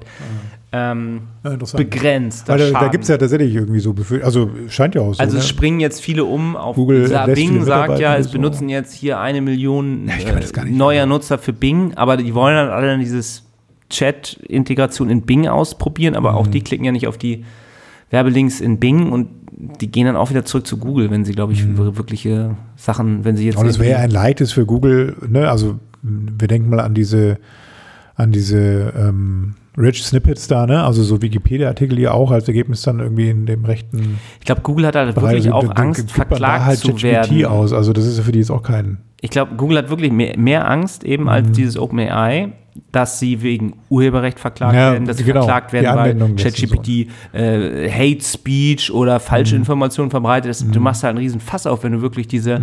Ähm, Ja, begrenzt. Weil da, da gibt es ja tatsächlich irgendwie so Befehl also scheint ja auch so. also ne? es springen jetzt viele um auf Google Bing sagt ja, es so. benutzen jetzt hier eine Million Ja, äh, neuer. Nutzer für Bing, aber die wollen dann alle dieses Chat-Integration in Bing ausprobieren, aber Mhm. auch die klicken ja nicht auf die Werbelinks in Bing und die gehen dann auch wieder zurück zu Google, wenn sie, glaube ich, wirkliche Sachen, wenn sie jetzt. Und es wäre ein leichtes für Google, ne? Also wir denken mal an diese, an diese ähm, Rich Snippets da, ne? Also so Wikipedia-Artikel, die auch als Ergebnis dann irgendwie in dem rechten Ich glaube, Google hat halt Bereich- wirklich auch da- da Angst, verklagt halt zu werden. aus. Also das ist ja für die jetzt auch kein. Ich glaube, Google hat wirklich mehr, mehr Angst eben Mhm. als dieses OpenAI, dass sie wegen Urheberrecht verklagt Ja, werden, dass sie genau. verklagt werden, weil ChatGPT äh, Hate Speech oder falsche Mhm. Informationen verbreitet. Das, Du machst halt einen riesen Fass auf, wenn du wirklich diese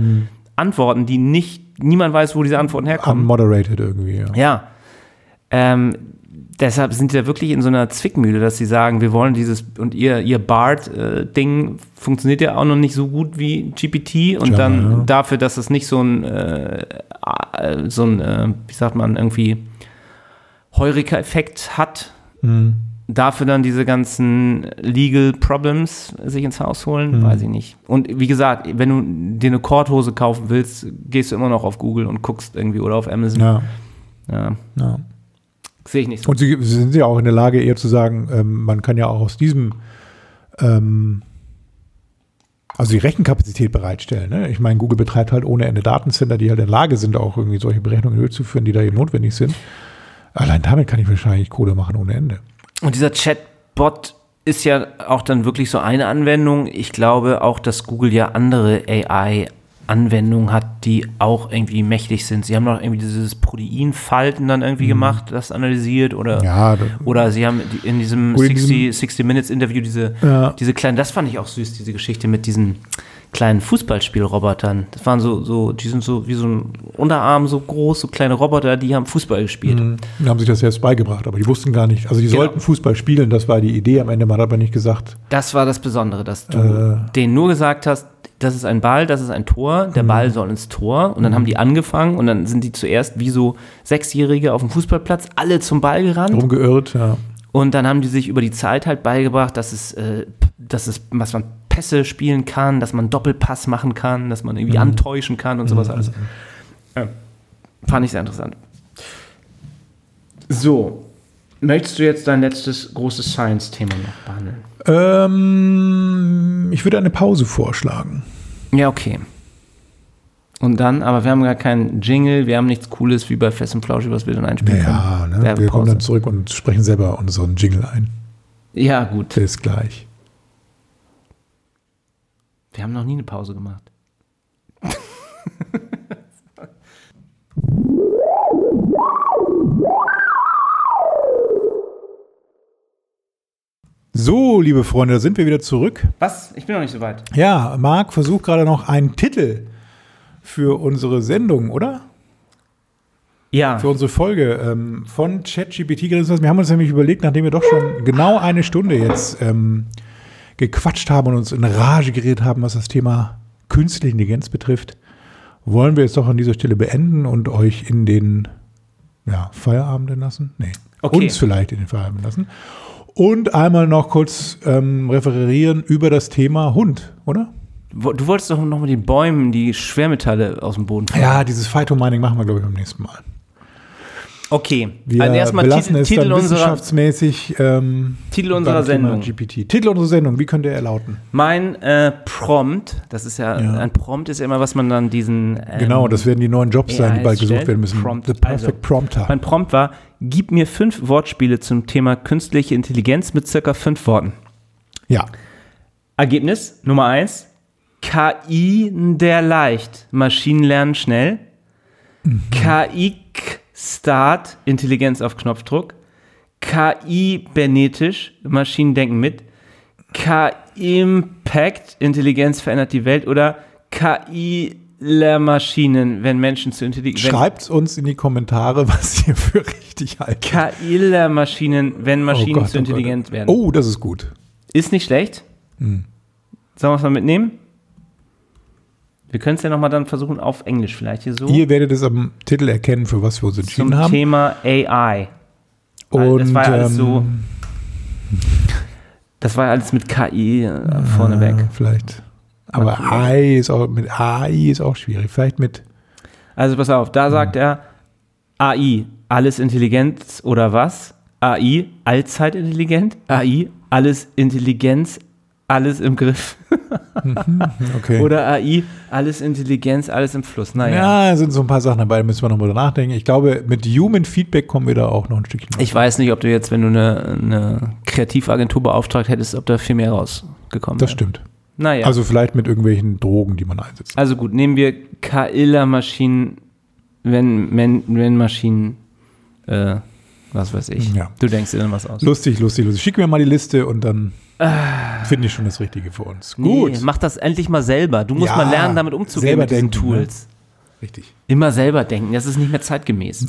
Antworten, die nicht, niemand weiß, wo diese Antworten herkommen. Unmoderated irgendwie, ja. Ja. Ähm, deshalb sind sie da wirklich in so einer Zwickmühle, dass sie sagen, wir wollen dieses und ihr, ihr BART-Ding funktioniert ja auch noch nicht so gut wie GPT und Tja, dann ja. dafür, dass es nicht so ein, äh, äh, so ein, äh, wie sagt man, irgendwie Heureka-Effekt hat, Mhm. dafür dann diese ganzen Legal Problems sich ins Haus holen, Mhm. weiß ich nicht. Und wie gesagt, wenn du dir eine Korthose kaufen willst, gehst du immer noch auf Google und guckst irgendwie oder auf Amazon. Ja, Ja, ja. Sehe ich nicht so. Und sie sie sind ja auch in der Lage, eher zu sagen, ähm, man kann ja auch aus diesem, ähm, also die Rechenkapazität bereitstellen. Ne? Ich meine, Google betreibt halt ohne Ende Datencenter, die halt in der Lage sind, auch irgendwie solche Berechnungen durchzuführen, die da eben notwendig sind. Allein damit kann ich wahrscheinlich Kohle machen ohne Ende. Und dieser Chatbot ist ja auch dann wirklich so eine Anwendung. Ich glaube auch, dass Google ja andere AI-Anwendungen hat, die auch irgendwie mächtig sind. Sie haben noch irgendwie dieses Proteinfalten dann irgendwie gemacht, das analysiert oder Mhm. Ja, oder sie haben in diesem Oder in 60, 60 Minutes Interview diese, Ja. diese kleinen, das fand ich auch süß, diese Geschichte mit diesen kleinen Fußballspielrobotern. Das waren so, so, die sind so wie so ein Unterarm so groß, so kleine Roboter, die haben Fußball gespielt. Die haben sich das selbst beigebracht, aber die wussten gar nicht. Also die Genau. sollten Fußball spielen, das war die Idee am Ende. Man hat aber nicht gesagt, Das war das Besondere, dass du Äh. denen nur gesagt hast, das ist ein Ball, das ist ein Tor, Mhm. der Ball soll ins Tor. Und dann haben die angefangen und dann sind die zuerst wie so Sechsjährige auf dem Fußballplatz alle zum Ball gerannt. rumgeirrt. Ja. Und dann haben die sich über die Zeit halt beigebracht, dass es, äh, dass es was man Pässe spielen kann, dass man Doppelpass machen kann, dass man irgendwie antäuschen kann und sowas alles. Ja. Fand ich sehr interessant. So, möchtest du jetzt dein letztes großes Science-Thema noch behandeln? Ähm, ich würde eine Pause vorschlagen. Ja, okay. Und dann, aber wir haben gar keinen Jingle, wir haben nichts Cooles wie bei Fest und Flauschig, was wir dann einspielen Ja, können. ne? wir kommen dann zurück und sprechen selber unseren Jingle ein. Ja, gut. Bis gleich. Wir haben noch nie eine Pause gemacht. <laughs> So, liebe Freunde, da sind wir wieder zurück. Was? Ich bin noch nicht so weit. Ja, Marc versucht gerade noch einen Titel für unsere Sendung, oder? Ja. Für unsere Folge ähm, von ChatGPT. Wir haben uns nämlich überlegt, nachdem wir doch schon genau eine Stunde jetzt ähm, gequatscht haben und uns in Rage geredet haben, was das Thema künstliche Intelligenz betrifft, wollen wir es doch an dieser Stelle beenden und euch in den ja, Feierabend lassen? Nee. Okay. Uns vielleicht in den Feierabend lassen. Und einmal noch kurz ähm, referieren über das Thema Hund, oder? Du wolltest doch noch mit den Bäumen die Schwermetalle aus dem Boden fangen. Ja, dieses Phytomining machen wir, glaube ich, beim nächsten Mal. Okay. Wir also erstmal Titel, es Titel wissenschaftsmäßig. Ähm, Titel unserer Sendung. GPT. Titel unserer Sendung, wie könnte er lauten? Mein äh, Prompt, das ist ja, Ja. ein Prompt ist ja immer, was man dann diesen. ähm, genau, das werden die neuen Jobs sein, die bald gesucht werden müssen. Prompt. The Perfect Also, Prompter. Mein Prompt war: Gib mir fünf Wortspiele zum Thema künstliche Intelligenz mit circa fünf Worten. ja, Ergebnis Nummer eins: KI der leicht, Maschinen lernen schnell. KI Start, Intelligenz auf Knopfdruck. KI bernetisch, Maschinen denken mit. KI Impact, Intelligenz verändert die Welt. Oder KI Lehrmaschinen, wenn Menschen zu intelligent schreibt uns in die Kommentare, <laughs> was ihr für richtig haltet. KI Lehrmaschinen, wenn Maschinen Oh Gott, zu oh intelligent werden. Oh, das ist gut. Ist nicht schlecht. Hm. Sollen wir es mal mitnehmen? Wir können es ja nochmal dann versuchen auf Englisch vielleicht hier so. Ihr werdet es am Titel erkennen, für was wir uns zum entschieden haben. Thema AI. Und das war ja alles so ähm, <laughs> Das war alles mit KI äh, vorneweg. vielleicht. Aber AI ist auch, mit AI ist auch schwierig. Vielleicht mit Also pass auf, Hm. da sagt er AI, alles Intelligenz oder was? AI, allzeit intelligent. AI, alles Intelligenz, alles im Griff. <laughs> okay. Oder AI, alles Intelligenz, alles im Fluss. Naja. Ja, sind so ein paar Sachen dabei, da müssen wir nochmal drüber nachdenken. Ich glaube, mit Human Feedback kommen wir da auch noch ein Stückchen. Ich weiß nicht, ob du jetzt, wenn du eine, eine Kreativagentur beauftragt hättest, ob da viel mehr rausgekommen das wäre. stimmt. Naja. Also vielleicht mit irgendwelchen Drogen, die man einsetzt. Also gut, nehmen wir KI-Maschinen, wenn, wenn, wenn Maschinen, äh, was weiß ich. Ja. Du denkst dir dann was aus. Lustig, lustig, lustig. Schick mir mal die Liste und dann finde ich schon das Richtige für uns. Gut. Nee, mach das endlich mal selber. Du musst Ja, mal lernen, damit umzugehen selber mit diesen denken, ne? Tools. Richtig. Immer selber denken, das ist nicht mehr zeitgemäß.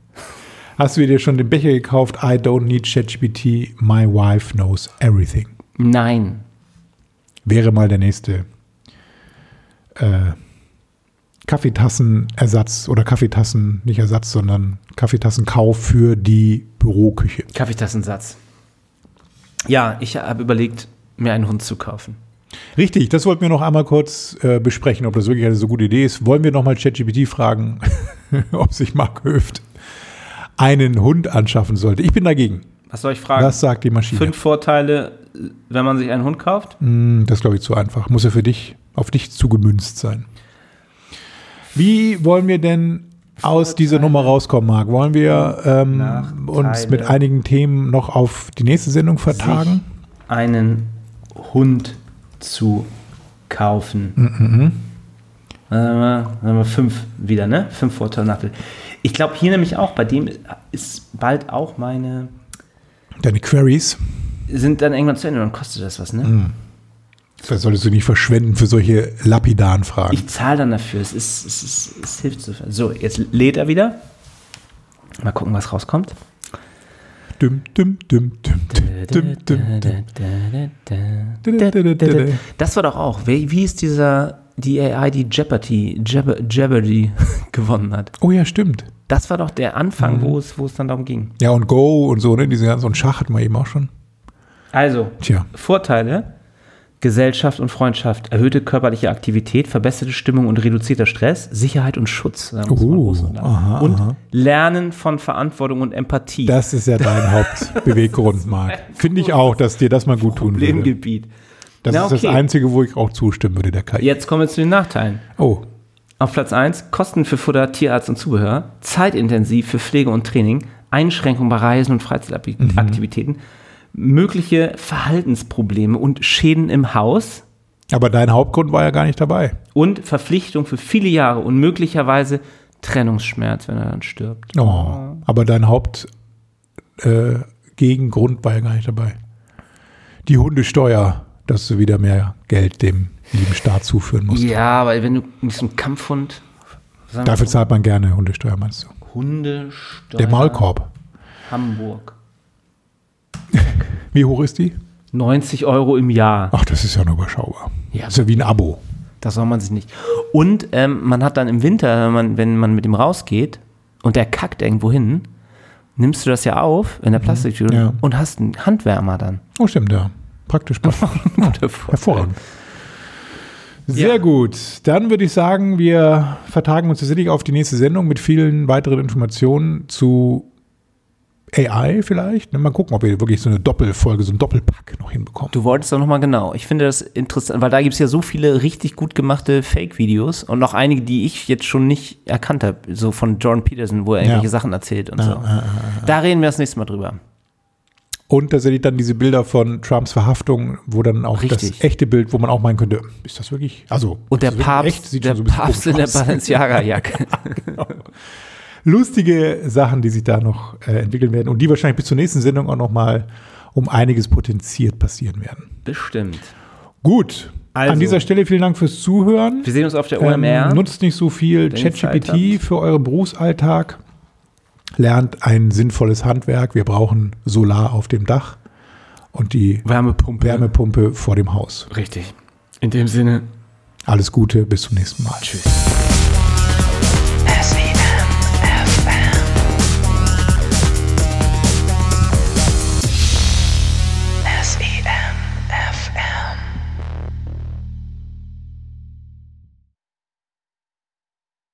<laughs> Hast du dir schon den Becher gekauft? I don't need ChatGPT. My wife knows everything. Nein. Wäre mal der nächste äh, Kaffeetassenersatz oder Kaffeetassen, nicht Ersatz, sondern Kaffeetassenkauf für die Büroküche. Kaffeetassensatz. Ja, ich habe überlegt, mir einen Hund zu kaufen. Richtig, das wollten wir noch einmal kurz äh, besprechen, ob das wirklich eine so gute Idee ist. Wollen wir nochmal ChatGPT fragen, <laughs> ob sich Mark Höft einen Hund anschaffen sollte? Ich bin dagegen. Was soll ich fragen? Was sagt die Maschine? Fünf Vorteile, wenn man sich einen Hund kauft? Hm, das glaube ich zu einfach. Muss ja für dich, auf dich zugemünzt sein. Wie wollen wir denn aus dieser Nummer rauskommen, Marc? Wollen wir ähm, uns mit einigen Themen noch auf die nächste Sendung vertagen? einen Hund zu kaufen. Mhm. Dann haben wir fünf wieder, ne? Fünf Vorteile, Nachteile. Ich glaube hier nämlich auch, bei dem ist bald auch meine, Deine Queries, sind dann irgendwann zu Ende, dann kostet das was, ne? Mhm. das solltest du nicht verschwenden für solche lapidaren Fragen. Ich zahle dann dafür, es, ist, es, ist, es hilft so. So, jetzt lädt er wieder. Mal gucken, was rauskommt. Das war doch auch, wie, wie ist dieser, die AI, die Jeopardy, Jeb- Jeopardy <laughs> gewonnen hat? Oh ja, stimmt. Das war doch der Anfang, Mhm. wo, es, wo es dann darum ging. Ja, und Go und so, ne? Diese ganzen und Schach hatten wir eben auch schon. Also, Tja. Vorteile. Gesellschaft und Freundschaft, erhöhte körperliche Aktivität, verbesserte Stimmung und reduzierter Stress, Sicherheit und Schutz. Uh, aha, und aha. Lernen von Verantwortung und Empathie. Das ist ja dein <laughs> Hauptbeweggrund, Marc. Finde ich auch, dass dir das mal gut tun würde. Problemgebiet. Das Na, ist das okay. Einzige, wo ich auch zustimmen würde, der KI. Jetzt kommen wir zu den Nachteilen. Oh, Auf Platz 1 Kosten für Futter, Tierarzt und Zubehör, zeitintensiv für Pflege und Training, Einschränkungen bei Reisen und Freizeitaktivitäten, mögliche Verhaltensprobleme und Schäden im Haus aber dein Hauptgrund war ja gar nicht dabei. und Verpflichtung für viele Jahre und möglicherweise Trennungsschmerz, wenn er dann stirbt. Oh, aber dein Hauptgegengrund äh, war ja gar nicht dabei. Die Hundesteuer, dass du wieder mehr Geld dem lieben Staat zuführen musst. Ja, aber wenn du nicht so einen Kampfhund. Dafür zahlt man gerne Hundesteuer, meinst du? Hundesteuer. Der Maulkorb. Hamburg. Wie hoch ist die? 90 Euro im Jahr. Ach, das ist ja nur überschaubar. Ja. Das ist ja wie ein Abo. Das soll man sich nicht. Und ähm, man hat dann im Winter, wenn man, wenn man mit ihm rausgeht und der kackt irgendwo hin, nimmst du das ja auf in der Plastiktüte Ja. und hast einen Handwärmer dann. Oh, stimmt, ja. Praktisch. <laughs> Hervorragend. Sehr Ja. gut. Dann würde ich sagen, wir vertagen uns tatsächlich auf die nächste Sendung mit vielen weiteren Informationen zu AI vielleicht. Mal gucken, ob wir wirklich so eine Doppelfolge, so einen Doppelpack noch hinbekommen. Du wolltest doch nochmal genau. Ich finde das interessant, weil da gibt es ja so viele richtig gut gemachte Fake-Videos und noch einige, die ich jetzt schon nicht erkannt habe. So von Jordan Peterson, wo er irgendwelche Ja. Sachen erzählt und so. Da reden wir das nächste Mal drüber. Und tatsächlich dann diese Bilder von Trumps Verhaftung, wo dann auch das Richtig. echte Bild, wo man auch meinen könnte, ist das wirklich, also Und der das Papst, Sieht der schon so Papst in der komisch aus. <laughs> <laughs> Lustige Sachen, die sich da noch äh, entwickeln werden und die wahrscheinlich bis zur nächsten Sendung auch noch mal um einiges potenziert passieren werden. Bestimmt. Gut. Also. An dieser Stelle vielen Dank fürs Zuhören. Wir sehen uns auf der Ähm, OMR. nutzt nicht so viel ChatGPT für euren Berufsalltag. Lernt ein sinnvolles Handwerk. Wir brauchen Solar auf dem Dach und die Wärmepumpe. Wärmepumpe vor dem Haus. Richtig. In dem Sinne. Alles Gute, bis zum nächsten Mal. Tschüss.